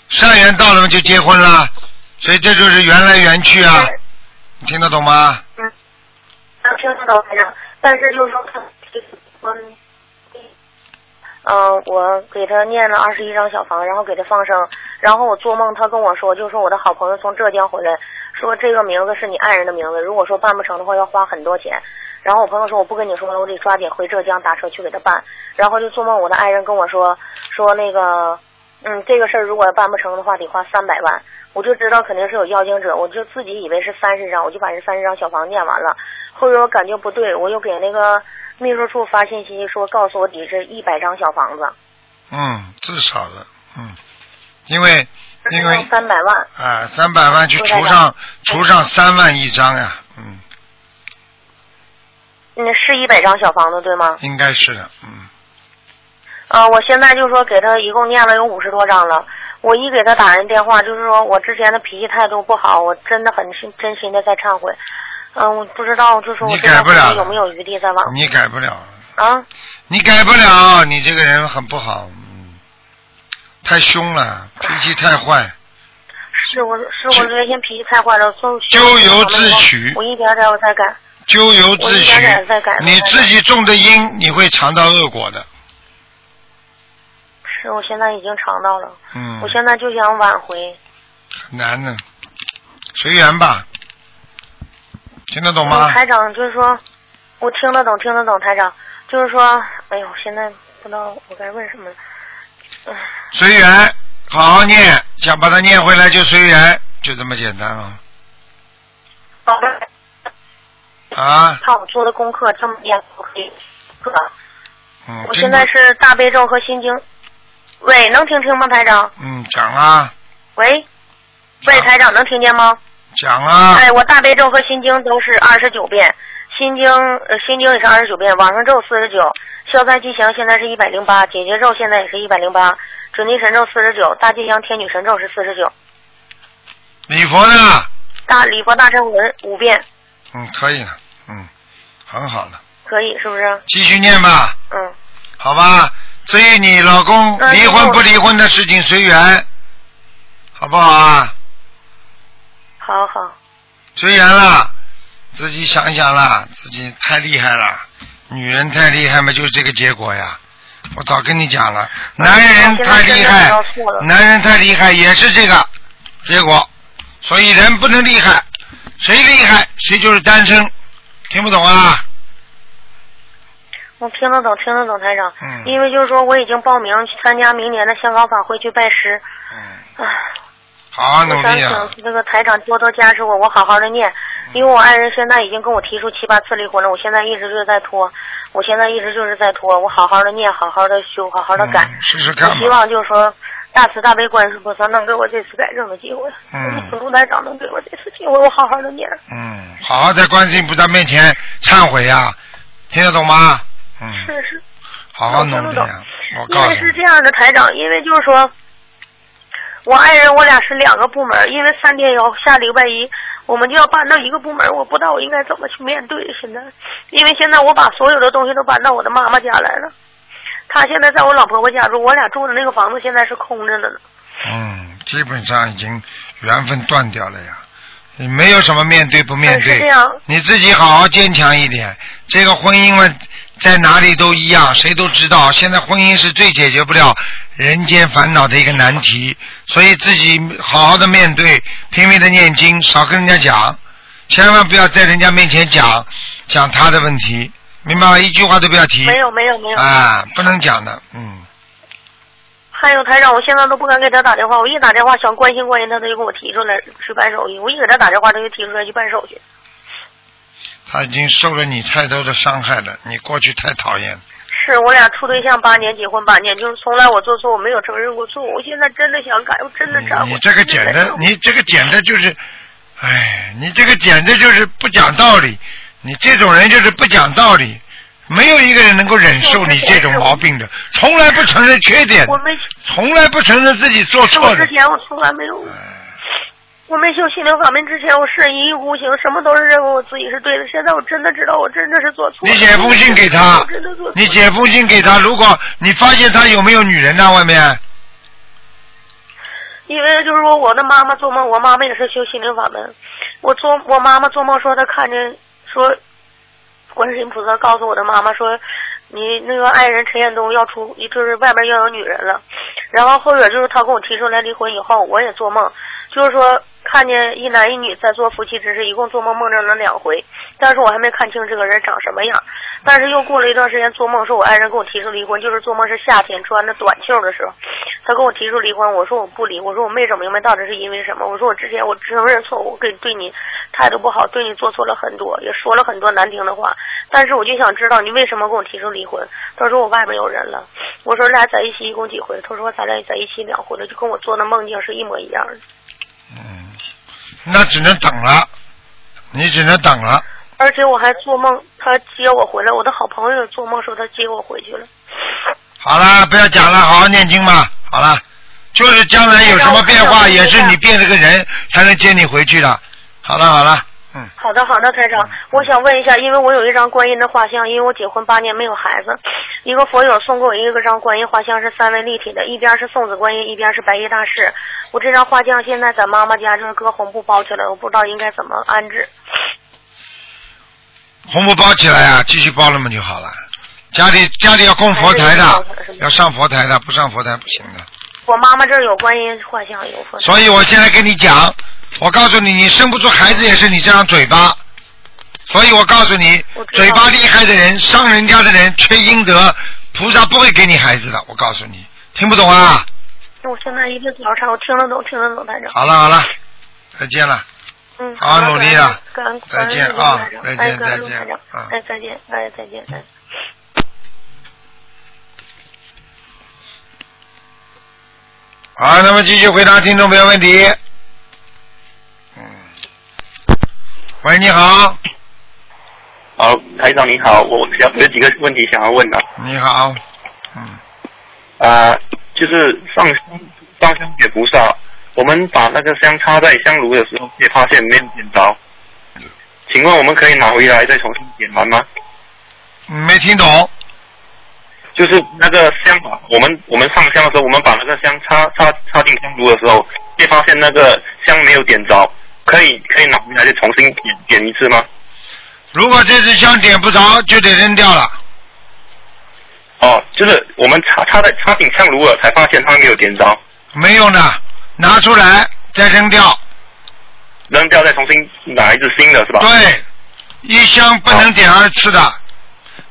善缘到了嘛就结婚了，所以这就是缘来缘去啊，你听得懂吗？嗯，能听得懂台长，但是就是说他离婚。嗯、我给他念了二十一张小房，然后给他放生，然后我做梦，他跟我说，就说我的好朋友从浙江回来，说这个名字是你爱人的名字，如果说办不成的话要花很多钱。然后我朋友说我不跟你说了，我得抓紧回浙江打车去给他办。然后就做梦，我的爱人跟我说说那个，嗯，这个事儿如果办不成的话得花三百万。我就知道肯定是有妖精者，我就自己以为是三十张，我就把这三十张小房念完了。后来我感觉不对，我又给那个秘书处发信息说告诉我底是一百张小房子，嗯，至少的，嗯，因为因为三百万。啊，三百万去除上除上三万一张呀，嗯，那，是一百张小房子对吗？应该是的，嗯，啊，我现在就说给他一共念了有五十多张了。我一给他打人电话，就是说我之前的脾气态度不好，我真的很心真心的在忏悔。嗯，我不知道，就是我改不了有没有余地再往你改不了，啊？你改不了，你这个人很不好，嗯，太凶了，脾气太坏，是我是我原先咎太坏了，从咎由自取我一点点我才改。咎由自取一点点在改，你自己种的因，你会尝到恶果的，是我现在已经尝到了，嗯我，现在就想挽回。很难呢，随缘吧，听得懂吗嗯？台长就是说，我听得懂，听得懂，台长就是说，哎呦，现在不知道我该问什么了。嗯随缘，好好念，想把它念回来就随缘，就这么简单了。好的，啊，看我做的功课这么念，我可以课。嗯，我现在是大悲咒和心经。喂，能听听吗，台长？嗯讲啊喂，喂，台长能听见吗？讲啊，哎，我大悲咒和心经都是二十九遍，心经呃心经也是二十九遍，往生咒四十九，消灾吉祥现在是一百零八，解结咒现在也是一百零八，准提神咒四十九，大吉祥天女神咒是四十九，礼佛呢？大礼佛大忏文五遍，嗯，可以了，嗯，很好了，可以是不是？继续念吧，嗯，好吧？至于你老公嗯离婚不离婚的事情随缘，好不好啊？好好，随缘啦，自己想想啦，自己太厉害了，女人太厉害嘛，就是这个结果呀。我早跟你讲了，男人太厉害，男人太厉害也是这个结果，所以人不能厉害，谁厉害谁就是单身，听不懂啊？我听得懂，听得懂，台长。嗯因为就是说我已经报名去参加明年的香港法会去拜师，嗯，唉。好好努我想力啊！请这个台长多多加持我，我好好的念。因为我爱人现在已经跟我提出七八次离婚了，我现在一直就是在拖，我现在一直就是在拖，我好好的念，好好的修，好好的改。嗯试试看我希望就是说，大慈大悲观世菩萨能给我这次改正的机会，嗯卢台长能给我这次机会，我好好的念。嗯，好好在观世音菩萨面前忏悔呀、听得懂吗？嗯，是是，好好努力啊！我因告诉你，为是这样的，台长，因为就是说，我爱人我俩是两个部门，因为三天以后下礼拜一我们就要搬到一个部门，我不知道我应该怎么去面对现在，因为现在我把所有的东西都搬到我的妈妈家来了，她现在在我老婆婆家住，我俩住的那个房子现在是空着的呢。嗯，基本上已经缘分断掉了呀。你没有什么面对不面对你自己好好坚强一点。这个婚姻嘛，在哪里都一样，谁都知道。现在婚姻是最解决不了人间烦恼的一个难题，所以自己好好的面对，拼命的念经，少跟人家讲，千万不要在人家面前讲讲他的问题，明白吗？一句话都不要提。没有没有没有。啊，不能讲的，嗯。还有台长，我现在都不敢给他打电话，我一打电话想关心关心他，他就给我提出来去办手续，我一给他打电话，他就提出来去办手续。他已经受了你太多的伤害了，你过去太讨厌了。是我俩处对象八年，结婚八年，就是从来我做错，我没有承认过错。我现在真的想改，我真的忏悔。你这个简单，你这个简直就是，哎，你这个简直就是不讲道理。你这种人就是不讲道理，没有一个人能够忍受你这种毛病的，从来不承认缺点，我没，从来不承认自己做错的我之。前我从来没有，我没修心灵法门之前，我是一意孤行，什么都是认为我自己是对的。现在我真的知道，我真的是做错了。你写封信给他你写封信给他，如果你发现他有没有女人呢？外面，因为就是说我的妈妈做梦，我妈妈也是修心灵法门。我做我妈妈做梦说她看见说，观世音菩萨告诉我的妈妈说，你那个爱人陈彦东要出，就是外边要有女人了。然后后边就是他跟我提出来离婚以后，我也做梦，就是说看见一男一女在做夫妻之事，一共做梦梦着了两回，但是我还没看清这个人长什么样。但是又过了一段时间，做梦说我爱人跟我提出离婚，就是做梦是夏天穿着短袖的时候，他跟我提出离婚，我说我不离，我说我没整明白到底是因为什么，我说我之前我承认错误，我给对你态度不好，对你做错了很多，也说了很多难听的话，但是我就想知道你为什么跟我提出离婚？他说我外面有人了，我说俩在一起一共几回？他说咱俩在一起两回了，就跟我做的梦境是一模一样的。嗯，那只能等了，你只能等了。而且我还做梦，他接我回来，我的好朋友也做梦说他接我回去了。好了，不要讲了，好好念经吧。好了，就是将来有什么变化，也是你变了个人才能接你回去的。好了好了，嗯，好的，好的，台长，我想问一下，因为我有一张观音的画像，因为我结婚八年没有孩子，一个佛友送给我一个张观音画像，是三维立体的，一边是送子观音，一边是白衣大士。我这张画像现在在妈妈家就是搁红布包起来，我不知道应该怎么安置。红布包起来啊，继续包了嘛就好了。家里家里要供佛台的，要上佛台的，不上佛台不行的。我妈妈这儿有观音画像，有佛。所以我现在跟你讲，我告诉你，你生不出孩子也是你这张嘴巴。所以我告诉你，嘴巴厉害的人，伤人家的人，缺阴德，菩萨不会给你孩子的。我告诉你，听不懂啊？我现在一直调查，我听得懂，听得懂，台长。好了好了，再见了。嗯，好好努力啊！再见啊！再见，再见，哎，再见，哎，再见，哎。好，那么继续回答听众朋友问题。喂，你好，好，台长你好，我想有几个问题想要问的。你好，嗯，啊、就是上上香给菩萨，我们把那个香插在香炉的时候，也发现没有点着。请问我们可以拿回来再重新点完吗？没听懂，就是那个香吧，我们我们上香的时候，我们把那个香插插插进香炉的时候，会发现那个香没有点着，可以可以拿回来再重新点点一次吗？如果这支香点不着，就得扔掉了。哦，就是我们插插在插进香炉了，才发现它没有点着，没用的，拿出来再扔掉。扔掉再重新拿一支新的是吧？对，一箱不能点二次的，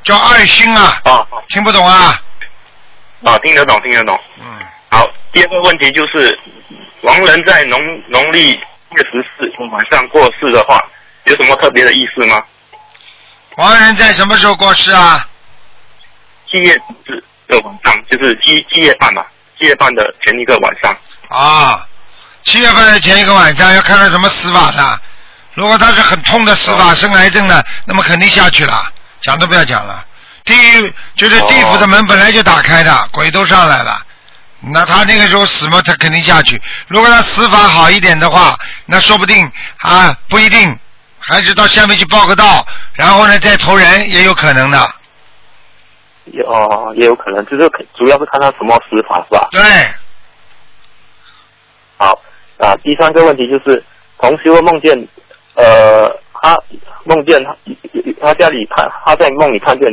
叫二星啊。啊听不懂啊？啊，听得懂听得懂。嗯，好，第二个问题就是，王人在农农历月十四晚上过世的话，有什么特别的意思吗？亡人在什么时候过世啊？七月十四的晚上，就是七七月半嘛，七月半的前一个晚上。啊，七月份的前一个晚上要看看什么死法的。如果他是很痛的死哦法，生癌症的，那么肯定下去了，讲都不要讲了。地狱就是地府的门本来就打开的，鬼都上来了。那他那个时候死嘛，他肯定下去。如果他死法好一点的话，那说不定啊，不一定，还是到下面去报个到，然后呢再投人也有可能的。也哦，也有可能，就是主要是看他什么死法是吧？对，好啊，第三个问题就是，同修梦见，呃，他梦见他他家里看他在梦里看见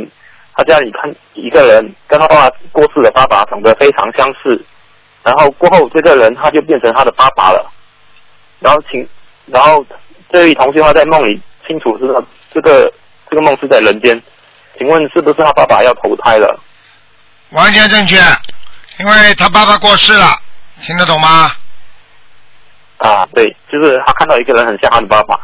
他家里看一个人跟他爸爸过世的爸爸长得非常相似，然后过后这个人他就变成他的爸爸了，然后请然后这位同学他在梦里清楚知道这个这个梦是在人间，请问是不是他爸爸要投胎了？完全正确，因为他爸爸过世了，听得懂吗？啊，对，就是他看到一个人很像他的爸爸，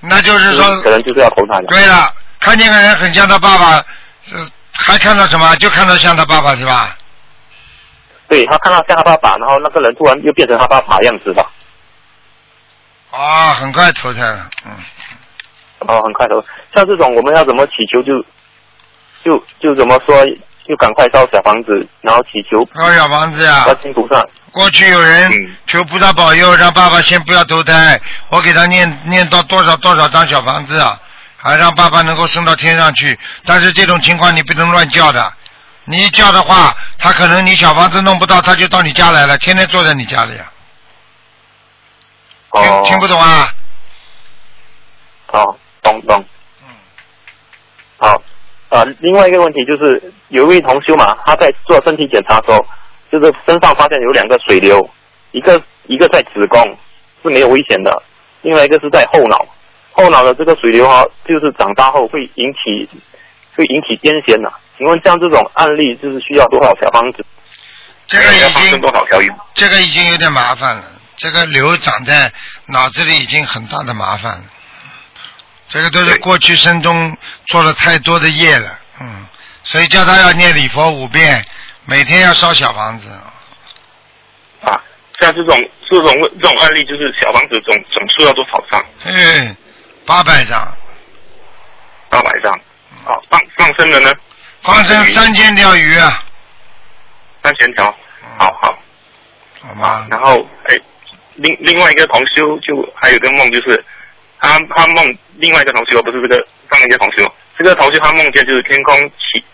那就是说，可能就是要投胎了。对了，看见个人很像他爸爸，呃还看到什么？就看到像他爸爸是吧？对他看到像他爸爸，然后那个人突然又变成他爸爸样子了，啊，很快投胎了，嗯，哦很快投。像这种我们要怎么祈求就就就怎么说，就赶快烧小房子，然后祈求烧小房子呀、观世音菩萨。过去有人嗯求菩萨保佑，让爸爸先不要投胎，我给他念念到多少多少张小房子啊，还让爸爸能够升到天上去。但是这种情况你不能乱叫的，你一叫的话，他可能你小房子弄不到，他就到你家来了，天天坐在你家里啊，听、哦，听不懂啊？哦，懂懂。嗯，好，呃，另外一个问题就是，有一位同修嘛，他在做身体检查的时候，就是身上发现有两个水流，一个一个在子宫是没有危险的，另外一个是在后脑，后脑的这个水流哈、就是长大后会引起会引起癫痫的。请问像这种案例，就是需要多少小方子？这个已经多少条鱼？这个已经有点麻烦了，这个瘤长在脑子里已经很大的麻烦了。这个都是过去生中做了太多的业了，嗯，所以叫他要念礼佛五遍，每天要烧小房子。啊，像这种这种这种案例，就是小房子总总数要多少张？嗯，八百张，八百张。好，放放生了呢？放生三千条鱼啊，三千条。好好。好吗？然后，哎，另另外一个同修就还有一个梦，就是他他梦另外一个同修，不是这个上一个同修，这个同修他梦见就是天空起，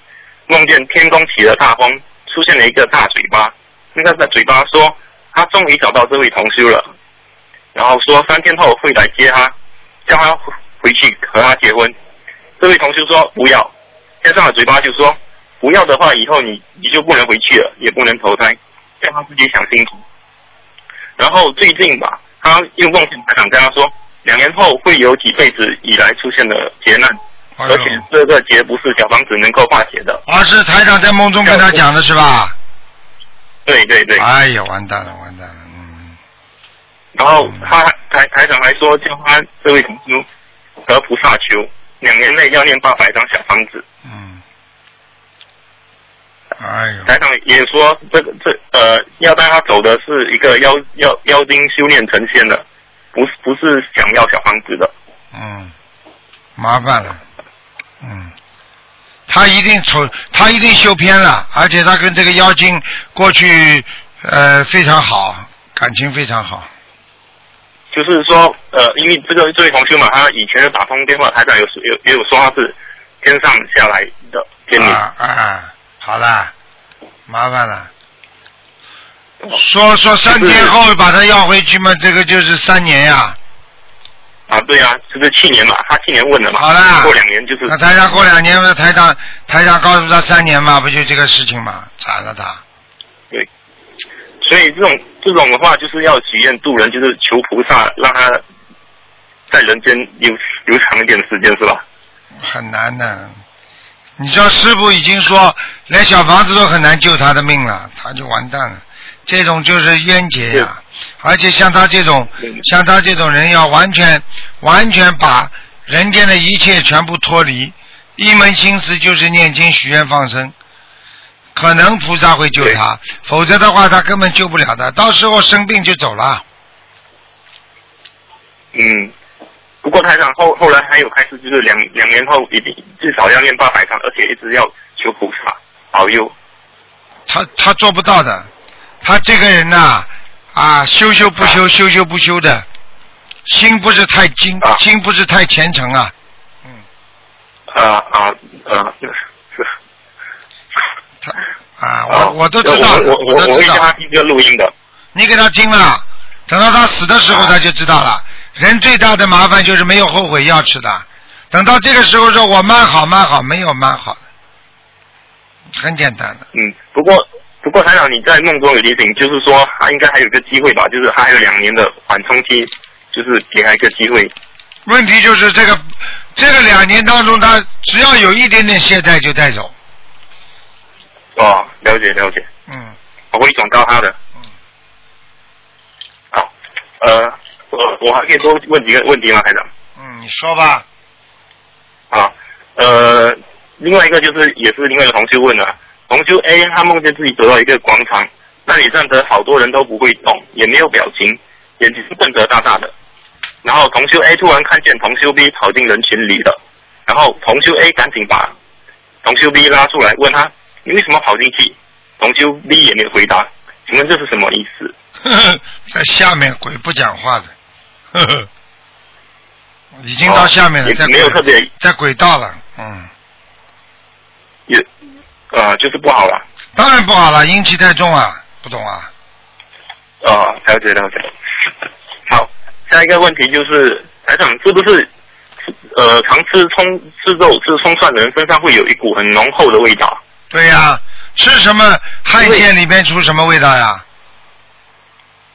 梦见天空起了大风，出现了一个大嘴巴，那个大嘴巴说他终于找到这位同修了，然后说三天后会来接他，叫他回去和他结婚。这位同学说不要，天上了嘴巴就说不要的话，以后你你就不能回去了，也不能投胎，叫他自己想清楚。然后最近吧，他又梦见台长跟他说，两年后会有几辈子以来出现的劫难，哎而且这个劫不是小房子能够化解的。啊，是台长在梦中跟他讲的是吧？对对对。哎呀，完蛋了，完蛋了，嗯，然后他台台长还说，叫他这位同修和菩萨求，两年内要念八百张小方子。嗯，哎呦，台长也说这个这呃要带他走的是一个妖妖妖精修炼成仙的，不是不是想要小房子的。嗯，麻烦了，嗯，他一定丑，他一定修偏了，而且他跟这个妖精过去呃非常好，感情非常好。就是说，呃，因为这个这位同学嘛，他以前有打通电话，台长有有也有说他是天上下来的仙女。啊啊，好了，麻烦了。说说三天后把他要回去嘛，这个就是三年呀。啊，对啊，就是去年嘛，他去年问的嘛。好啦过两年就是。那台长过两年，那台长台长告诉他三年嘛，不就这个事情嘛，惨了他。对，所以这种这种的话，就是要许愿渡人，就是求菩萨让他在人间留留长一点时间，是吧？很难的。你知道师傅已经说，连小房子都很难救他的命了，他就完蛋了。这种就是冤结呀、而且像他这种，像他这种人要完全完全把人间的一切全部脱离，一门心思就是念经、许愿、放生，可能菩萨会救他，否则的话他根本救不了的，到时候生病就走了。嗯。不过台长后后来还有开始，就是两两年后一定至少要念八百章，而且一直要求菩萨保佑。他他做不到的，他这个人呐、啊，修修不修，修修不修的，心不是太精，心不是太虔诚啊。嗯啊啊啊！就是啊，我我都知道，我我我都知道我会叫他。听这个录音的。你给他听了，等到他死的时候他就知道了。人最大的麻烦就是没有后悔药吃的，等到这个时候说我蛮好蛮好，没有蛮好的，很简单的。嗯，不过不过台长你在梦中有提醒，就是说他应该还有个机会吧，就是他还有两年的缓冲期，就是给他一个机会。问题就是这个这个两年当中，他只要有一点点懈怠就带走。哦，了解了解，嗯，我会转告他的。嗯。好，呃，我我还可以多问几个问题吗，台长？嗯，你说吧。啊，呃，另外一个就是也是另外一个同修问的，同修 A 他梦见自己走到一个广场，那里站着好多人都不会动，也没有表情，眼睛瞪得大大的。然后同修 A 突然看见同修 B 跑进人群里了，然后同修 A 赶紧把同修 B 拉出来，问他你为什么跑进去？同修 B 也没有回答，请问这是什么意思？呵呵，在下面鬼不讲话的，呵呵，已经到下面了，哦在轨没有特别在轨道了，嗯，也呃就是不好了。当然不好了，阴气太重啊，不懂啊？哦，了解了解。好，下一个问题就是，台长是不是呃常吃葱吃肉吃葱蒜的人身上会有一股很浓厚的味道？对呀、吃什么汗腺里面出什么味道呀？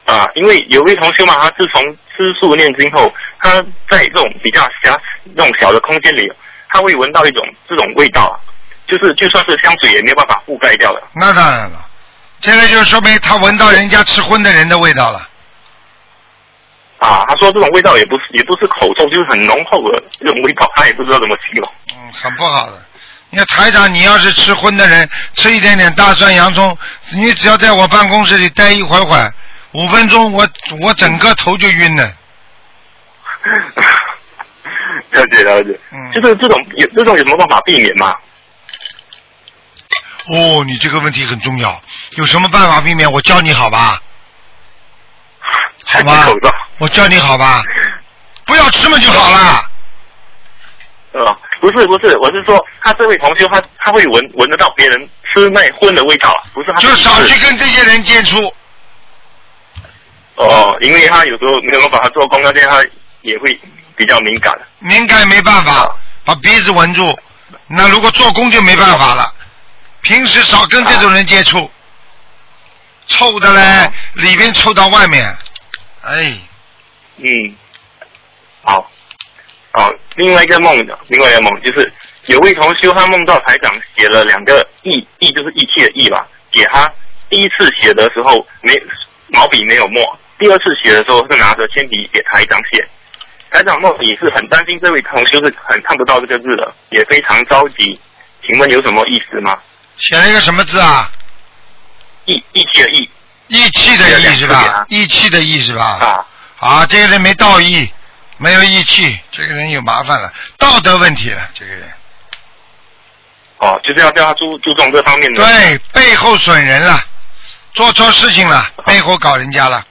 啊，因为有位同学嘛，他自从吃素念经后，他在这种比较狭那种小的空间里，他会闻到一种这种味道啊，就是就算是香水也没有办法覆盖掉的。那当然了，这个就说明他闻到人家吃荤的人的味道了。啊，他说这种味道也不是也不是口臭，就是很浓厚的这种味道，他也不知道怎么形容。嗯，很不好的。你看台长，你要是吃荤的人，吃一点点大蒜、洋葱，你只要在我办公室里待一会儿会儿，五分钟，我我整个头就晕了。了 (laughs) 解了解，嗯就是这种有这种有什么办法避免吗？哦，你这个问题很重要，有什么办法避免？我教你好吧？好吧，(laughs) 我教你好吧？不要吃嘛就好了。呃，不是不是，我是说他这位同学他他会闻闻得到别人吃那荤的味道，不是他就少去跟这些人接触。哦，因为他有时候没有办法做工，那这样他也会比较敏感。敏感没办法，把鼻子闻住。那如果做工就没办法了。平时少跟这种人接触，臭的嘞，里边臭到外面。哎，嗯，好，好，另外一个梦，另外一个梦就是有位同修他梦到台长写了两个义，义就是义气的义吧，给他第一次写的时候没毛笔没有墨，第二次写的时候是拿着铅笔给台长写。台长梦里是很担心这位同修是很看不到这个字的，也非常着急。请问有什么意思吗？写了一个什么字啊？义义气的义义气的义是吧？义气的义是吧？啊。啊，这个人没道义，没有义气，这个人有麻烦了，道德问题了，这个人。哦，就是要叫他注注重这方面的。对，背后损人了，做错事情了，背后搞人家了。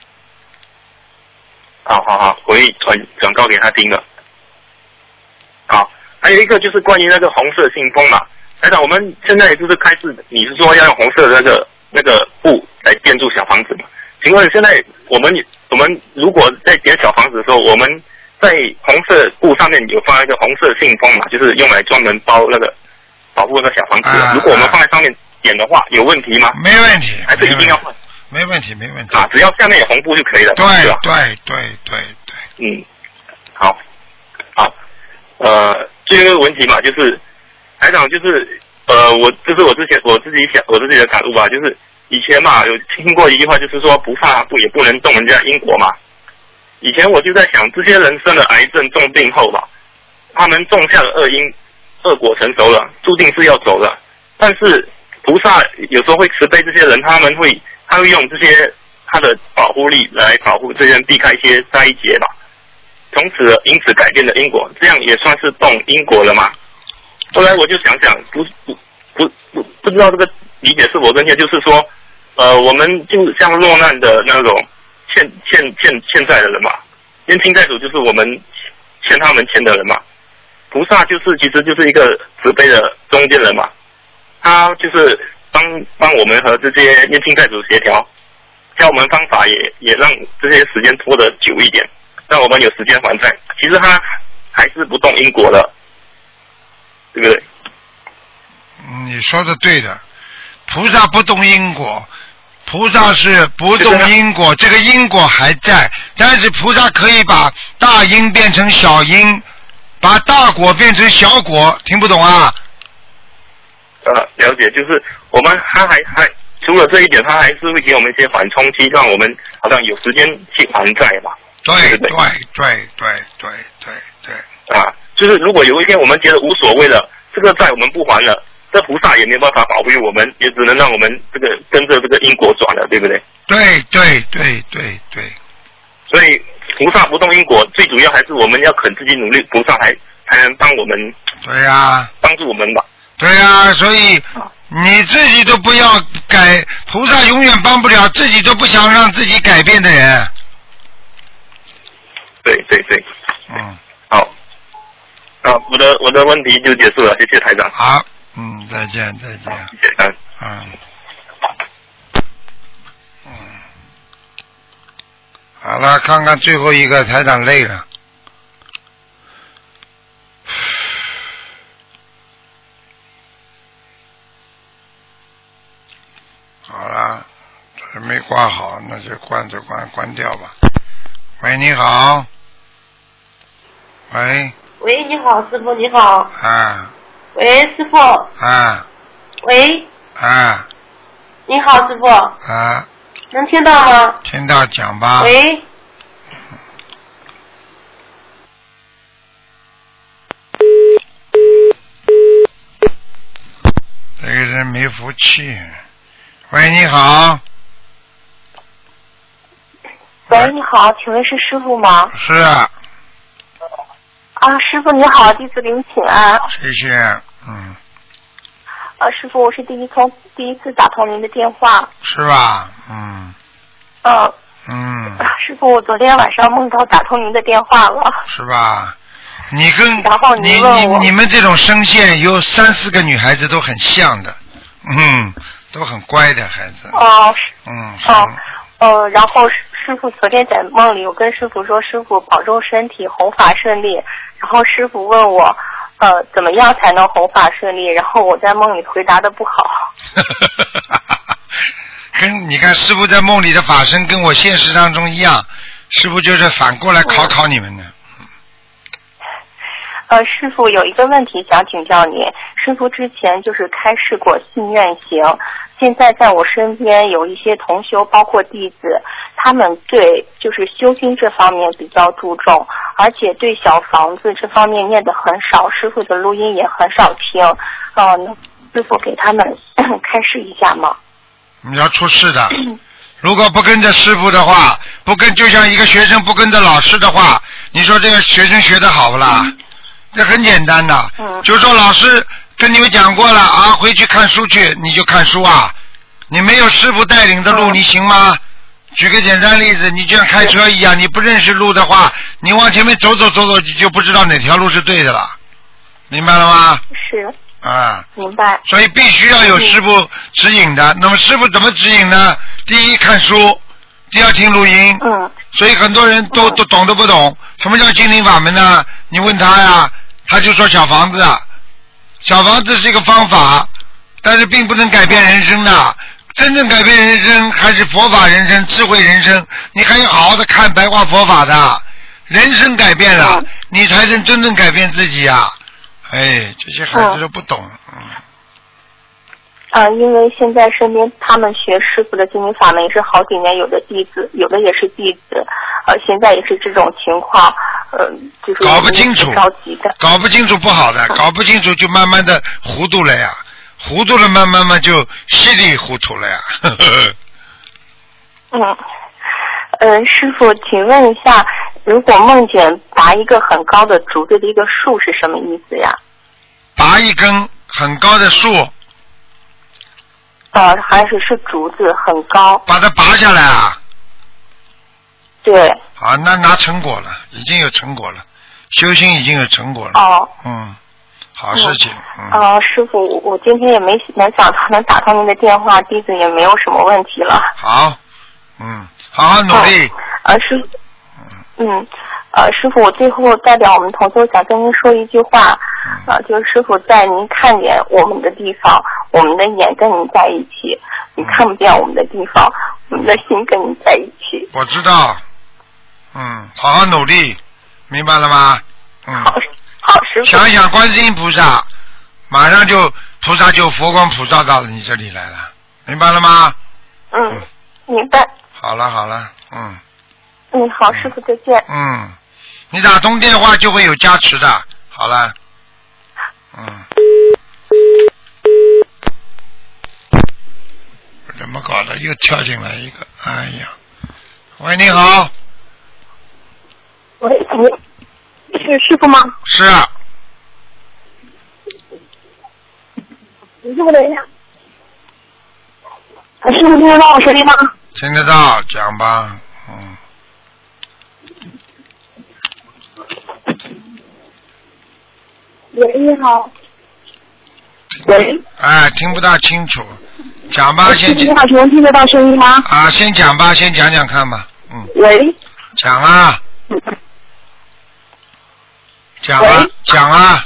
好好好，我会转转告给他听的。好，还有一个就是关于那个红色信封嘛，台长，我们现在就是开始，你是说要用红色的那个那个布来建筑小房子嘛？请问现在我们我们如果在建小房子的时候，我们在红色布上面有放一个红色信封嘛，就是用来专门包那个保护那个小房子如果我们放在上面点的话，有问题吗？没问题，还是一定要换？没问题，没问题。啊，只要下面有红布就可以了，对？对对对对，嗯，好，好，呃，最后一个问题嘛，就是台长，就是呃，我就是我之前我自己想我自己的感悟吧，就是以前嘛有听过一句话，就是说不怕不也不能动人家因果嘛。以前我就在想，这些人生了癌症重病后吧，他们种下了恶因，恶果成熟了，注定是要走了。但是菩萨有时候会慈悲这些人，他们会他会用这些他的保护力来保护这些人，避开一些灾劫吧。从此因此改变了因果，这样也算是动因果了吗？后来我就想想，不不不不不知道这个理解是否正确，就是说，呃，我们就像落难的那种欠欠欠欠债的人嘛，冤亲债主就是我们欠他们钱的人嘛，菩萨就是其实就是一个慈悲的中间人嘛，他就是帮帮我们和这些冤亲债主协调，教我们方法也也让这些时间拖得久一点，让我们有时间还债。其实他还是不动因果的，对不对？你说的对的，菩萨不动因果，菩萨是不动因果，这个因果还在，但是菩萨可以把大因变成小因，把大果变成小果，听不懂啊？呃，了解，就是我们他还还除了这一点，他还是会给我们一些缓冲期，让我们好像有时间去还债嘛。对对对对对对对对，啊，就是如果有一天我们觉得无所谓了，这个债我们不还了，这菩萨也没办法保护我们，也只能让我们这个跟着这个因果转了，对不对？对对对对对，所以菩萨不动因果，最主要还是我们要肯自己努力，菩萨还才能帮我们对呀、帮助我们吧。对呀、所以你自己都不要改，菩萨永远帮不了自己都不想让自己改变的人。对对对，嗯，好，啊，我的我的问题就结束了，谢谢台长。好，嗯，再见再见，嗯。嗯，嗯，好了，看看最后一个台长累了。好了，这没挂好，那就关着关关掉吧。喂，你好。喂，喂，你好，师傅，你好。啊喂，师傅。啊喂，啊你好，师傅，啊！能听到吗？听到讲吧。喂，这个人没福气。喂，你好，喂，你好，请问是师傅吗？是啊，啊，师傅你好，弟子给你请安。谢谢，嗯，啊，师傅，我是第一通第一次打通您的电话。是吧？嗯嗯、嗯，啊师傅，我昨天晚上梦到打通您的电话了。是吧？你跟然后你你你们这种声线有三四个女孩子都很像的，嗯，都很乖的孩子，哦，是嗯，哦，呃，然后师师傅昨天在梦里，我跟师傅说，师傅保重身体，弘法顺利。然后师傅问我，呃，怎么样才能弘法顺利？然后我在梦里回答的不好。(laughs) 跟你看师傅在梦里的法身跟我现实当中一样，师傅就是反过来考考你们的。呃，师傅有一个问题想请教您。师傅之前就是开示过信愿行，现在在我身边有一些同修，包括弟子，他们对就是修心这方面比较注重，而且对小房子这方面念的很少，师傅的录音也很少听。嗯、师傅给他们 (coughs) 开示一下吗？你要出事的。如果不跟着师傅的话，不跟就像一个学生不跟着老师的话，你说这个学生学的好不啦？这很简单的，就说老师跟你们讲过了啊，回去看书去，你就看书啊。你没有师傅带领的路，你行吗？举个简单例子，你就像开车一样，你不认识路的话，你往前面走走走走，你就不知道哪条路是对的了，明白了吗？是。啊。明白。所以必须要有师傅指引的。那么师傅怎么指引呢？第一看书，第二听录音。嗯。所以很多人都都懂都不懂，什么叫心灵法门呢？你问他呀，他就说小房子，啊，小房子是一个方法，但是并不能改变人生的。真正改变人生还是佛法人生、智慧人生。你还要好好的看白话佛法的，人生改变了，你才能真正改变自己呀。哎，这些孩子都不懂。啊，因为现在身边他们学师傅的心灵法门也是好几年，有的弟子，有的也是弟子，呃，现在也是这种情况，呃，就是搞不清楚，着急的，搞不清楚不好的，搞不清楚就慢慢的糊涂了呀，糊涂了慢慢慢就稀里糊涂了呀。嗯，呃，师傅，请问一下，如果梦见拔一个很高的竹子的一个树是什么意思呀？拔一根很高的树。呃，还是是竹子很高。把它拔下来啊？对。啊，那拿成果了，已经有成果了，修心已经有成果了。哦。嗯，好事情。嗯。啊，师傅，我今天也没能想到能打通您的电话，弟子也没有什么问题了。好。嗯，好好努力。啊，师。嗯。呃，师傅，我最后代表我们同修想跟您说一句话，啊，就是师傅在您看见我们的地方，我们的眼跟您在一起；你看不见我们的地方，我们的心跟您在一起。我知道，嗯，好好努力，明白了吗？嗯。好，好，师傅。想想观世音菩萨，马上就菩萨就佛光普照到了你这里来了，明白了吗？嗯，明白。好了好了，嗯。嗯，好，师傅再见。嗯。你打通电话就会有加持的，好了，嗯，怎么搞的？又跳进来一个，哎呀，喂，你好，喂，喂是师傅吗？是啊。师傅等一下，师傅听得到我声音吗？听得到，讲吧，嗯。喂，你好。喂。哎，听不大清楚，讲吧，先。你好，请问听得到声音吗？啊，先讲吧，先讲讲看吧，嗯。喂。讲啊。讲啊，讲啊。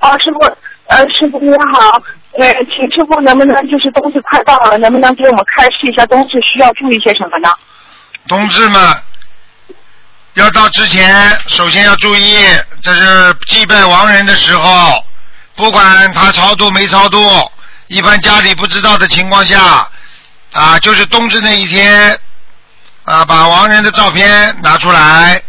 哦，师傅，呃，师傅你好，呃，请师傅能不能就是冬至快到了，能不能给我们开示一下冬至需要注意些什么呢？冬至嘛。要到之前，首先要注意，这是祭拜亡人的时候，不管他超度没超度，一般家里不知道的情况下，啊，就是冬至那一天，啊，把亡人的照片拿出来，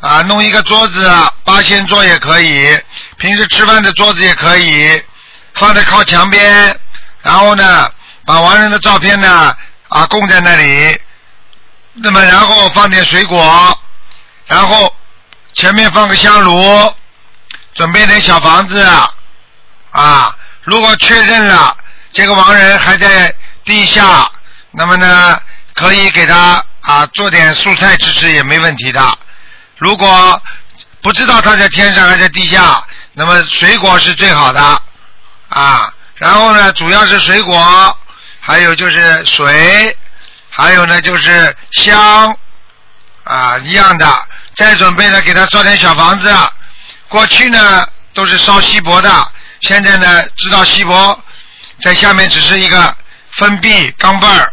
啊，弄一个桌子，八仙桌也可以，平时吃饭的桌子也可以，放在靠墙边，然后呢，把亡人的照片呢，啊，供在那里，那么然后放点水果。然后前面放个香炉，准备点小房子啊。如果确认了这个亡人还在地下，那么呢可以给他啊做点素菜吃吃也没问题的。如果不知道他在天上还在地下，那么水果是最好的啊。然后呢，主要是水果，还有就是水，还有呢就是香啊一样的。再准备呢，给他烧点小房子。过去呢都是烧锡箔的，现在呢知道锡箔在下面只是一个封闭钢镚儿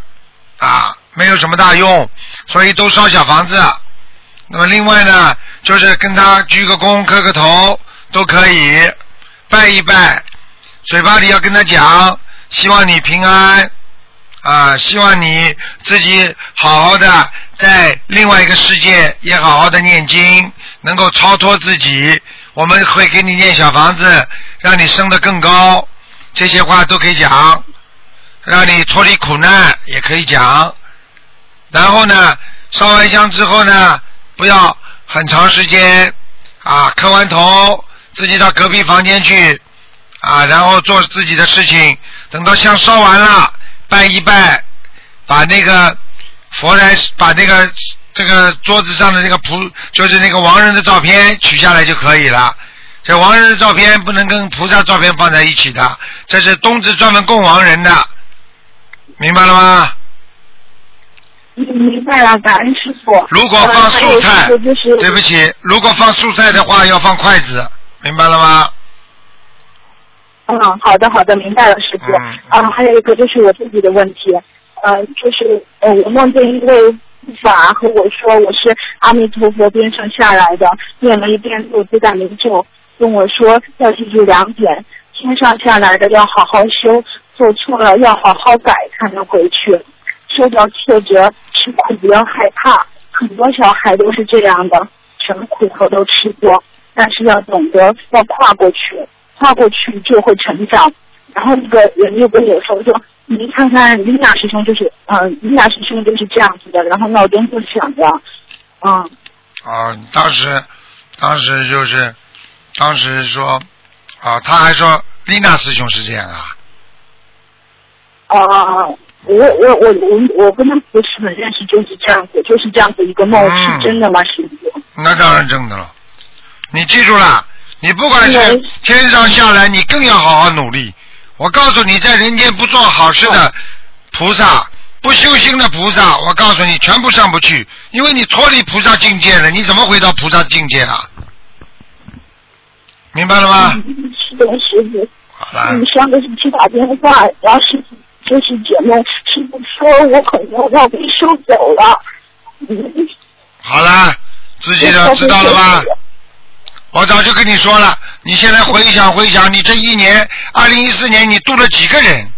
啊，没有什么大用，所以都烧小房子。那么另外呢，就是跟他鞠个躬、磕个头都可以，拜一拜，嘴巴里要跟他讲，希望你平安啊，希望你自己好好的。在另外一个世界也好好的念经，能够超脱自己。我们会给你念小房子，让你升得更高。这些话都可以讲，让你脱离苦难也可以讲。然后呢，烧完香之后呢，不要很长时间啊，磕完头，自己到隔壁房间去啊，然后做自己的事情。等到香烧完了，拜一拜，把那个佛来，把那个这个桌子上的那个菩，就是那个亡人的照片取下来就可以了。这亡人的照片不能跟菩萨照片放在一起的，这是冬至专门供亡人的，明白了吗？嗯，明白了，感恩师傅。如果放素菜，对不起，如果放素菜的话要放筷子，明白了吗？嗯，好的好的，明白了，师傅。嗯啊，还有一个就是我自己的问题，呃，就是呃，我梦见一位护法和我说我是阿弥陀佛边上下来的，念了一遍六字大明咒，跟我说要记住两点：天上下来的要好好修，做错了要好好改才能回去。受到挫折，吃苦不要害怕，很多小孩都是这样的，什么苦头都吃过，但是要懂得要跨过去，跨过去就会成长。然后那个人又跟我说说，你看看丽娜师兄就是，嗯、丽娜师兄就是这样子的，然后闹钟就响了，嗯，啊，当时，当时就是，当时说，啊，他还说丽娜师兄是这样啊，啊、我我我我我跟他不是很认识，就是这样子，就是这样子一个梦，嗯是真的吗，师傅？那当然真的了。你记住了，你不管是嗯天上下来，你更要好好努力。我告诉你，在人间不做好事的菩萨，不修心的菩萨，我告诉你，全部上不去，因为你脱离菩萨境界了，你怎么回到菩萨境界啊？明白了吗？嗯是的，师傅。好了嗯，，上个星期打电话，然后师傅就是姐妹，师傅说我可能要被收走了。嗯，好了，自己的知道了吧？我早就跟你说了，你现在回想回想，你这一年，二零一四年你度了几个人？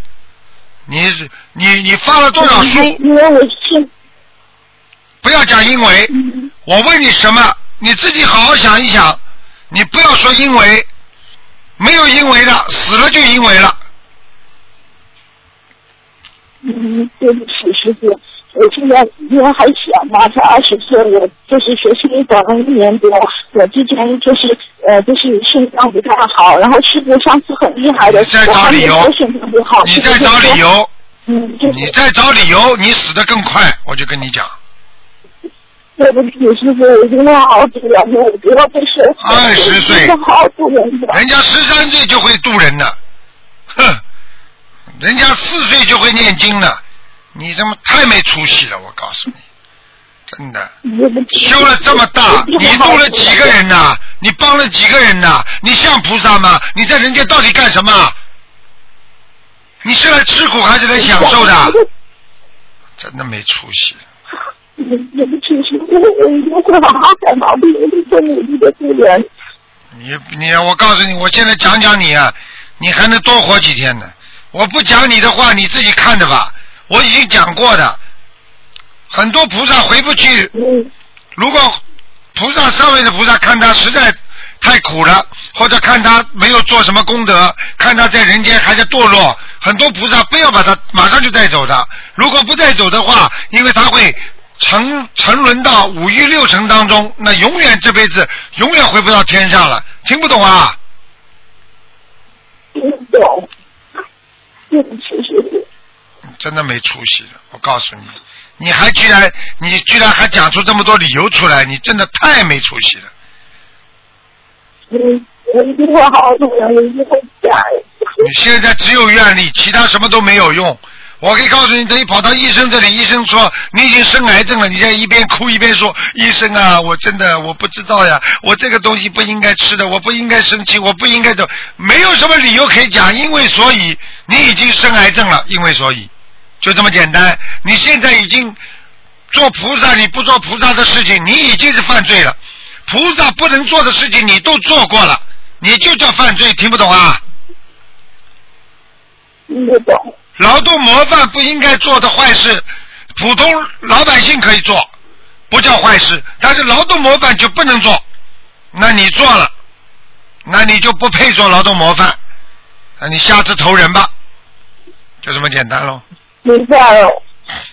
你你你发了多少书？因为我信不要讲因为，我问你什么，你自己好好想一想，你不要说因为，没有因为的，死了就因为了。嗯，对不起，师傅，我现在因为还小嘛，才二十岁，我就是学心理短了一年多，我之前就是呃就是心脏不太好，然后师傅上次很厉害的，你在我还没找理由说肾脏不好，你再找理由，嗯，就是你在找理由，你死的更快。我就跟你讲，对不起，师傅，我真的好主人，我不要被收。二十岁好。人家十三岁就会渡人了，哼，人家四岁就会念经了，你怎么太没出息了？我告诉你，真的。对不起修了这么大，你度了几个人呐、你帮了几个人呐、你像菩萨吗？你在人间到底干什么？你是来吃苦还是来享受的？真的没出息。对不起，师傅，我一定会好好改毛病，我一定会努力的度人。你你，我告诉你，我现在讲讲你啊，你还能多活几天呢。我不讲你的话，你自己看着吧。我已经讲过的，很多菩萨回不去。如果菩萨上面的菩萨看他实在太苦了，或者看他没有做什么功德，看他在人间还在堕落，很多菩萨不要把他马上就带走的。如果不带走的话，因为他会沉沉沦到五欲六尘当中，那永远这辈子永远回不到天上了。听不懂啊？听不懂。对不起。真的没出息了，我告诉你，你还居然你居然还讲出这么多理由出来，你真的太没出息了。嗯，我一定会好好努力，我一定会改。你现在只有愿力，其他什么都没有用。我可以告诉你，等你跑到医生这里，医生说你已经生癌症了，你在一边哭一边说：“医生啊，我真的我不知道呀，我这个东西不应该吃的，我不应该生气，我不应该走，没有什么理由可以讲，因为所以你已经生癌症了，因为所以就这么简单。你现在已经做菩萨，你不做菩萨的事情，你已经是犯罪了。菩萨不能做的事情你都做过了，你就叫犯罪，听不懂啊？听不懂。劳动模范不应该做的坏事，普通老百姓可以做，不叫坏事。但是劳动模范就不能做，那你做了，那你就不配做劳动模范。那你下次投人吧，就这么简单喽。明白了。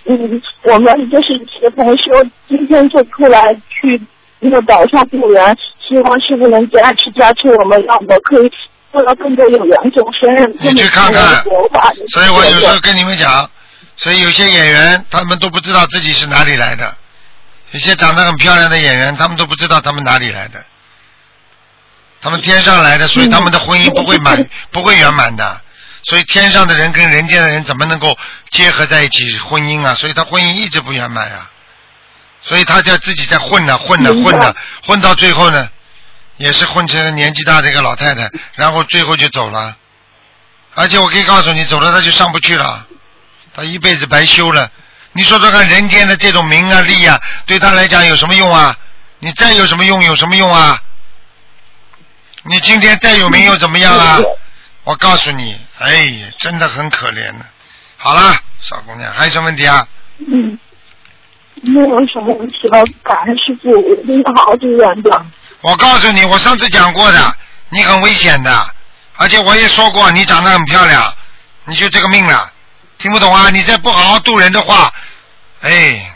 嗯，我们就是几个同修，今天就出来去那个岛上救援，希望师傅能加持加持我们，让我们可以做到更多有缘众生。你去看看。所以我有时候跟你们讲，所以有些演员他们都不知道自己是哪里来的，有些长得很漂亮的演员，他们都不知道他们哪里来的，他们天上来的，所以他们的婚姻不会满，不会圆满的。所以天上的人跟人间的人怎么能够结合在一起婚姻啊？所以他婚姻一直不圆满啊。所以他就自己在混呢，混呢，混呢，混到最后呢，也是混成年纪大的一个老太太，然后最后就走了。而且我可以告诉你，走了他就上不去了，他一辈子白修了。你说说看，人间的这种名啊利啊，对他来讲有什么用啊？你再有什么用，有什么用啊？你今天再有名又怎么样啊？我告诉你，哎呀，真的很可怜呢。好了，小姑娘，还有什么问题啊？嗯，没有什么问题了，感恩师傅，我一定要好好救援的。我告诉你，我上次讲过的，你很危险的，而且我也说过，你长得很漂亮，你就这个命了。听不懂啊？你再不好好度人的话，哎，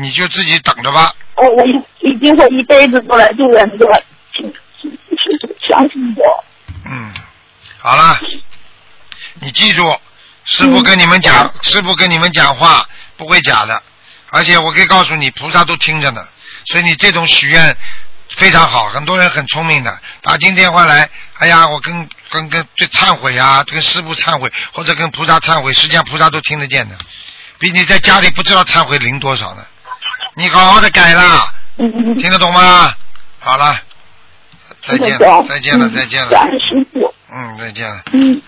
你就自己等着吧。我我一一定会一辈子都来度人的，相信我。嗯，好了，你记住，师傅跟你们讲，师傅跟你们讲话不会假的，而且我可以告诉你，菩萨都听着呢。所以你这种许愿非常好，很多人很聪明的，打进电话来，哎呀，我跟跟跟对忏悔啊，跟师傅忏悔，或者跟菩萨忏悔，实际上菩萨都听得见的，比你在家里不知道忏悔灵多少呢。你好好的改啦，听得懂吗？好了，再见了，再见了，再见了。嗯，再见了。嗯。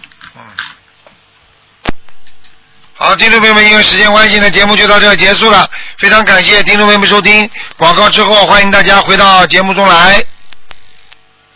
好，听众朋友们，因为时间关系呢，节目就到这结束了。非常感谢听众朋友们收听广告之后，欢迎大家回到节目中来。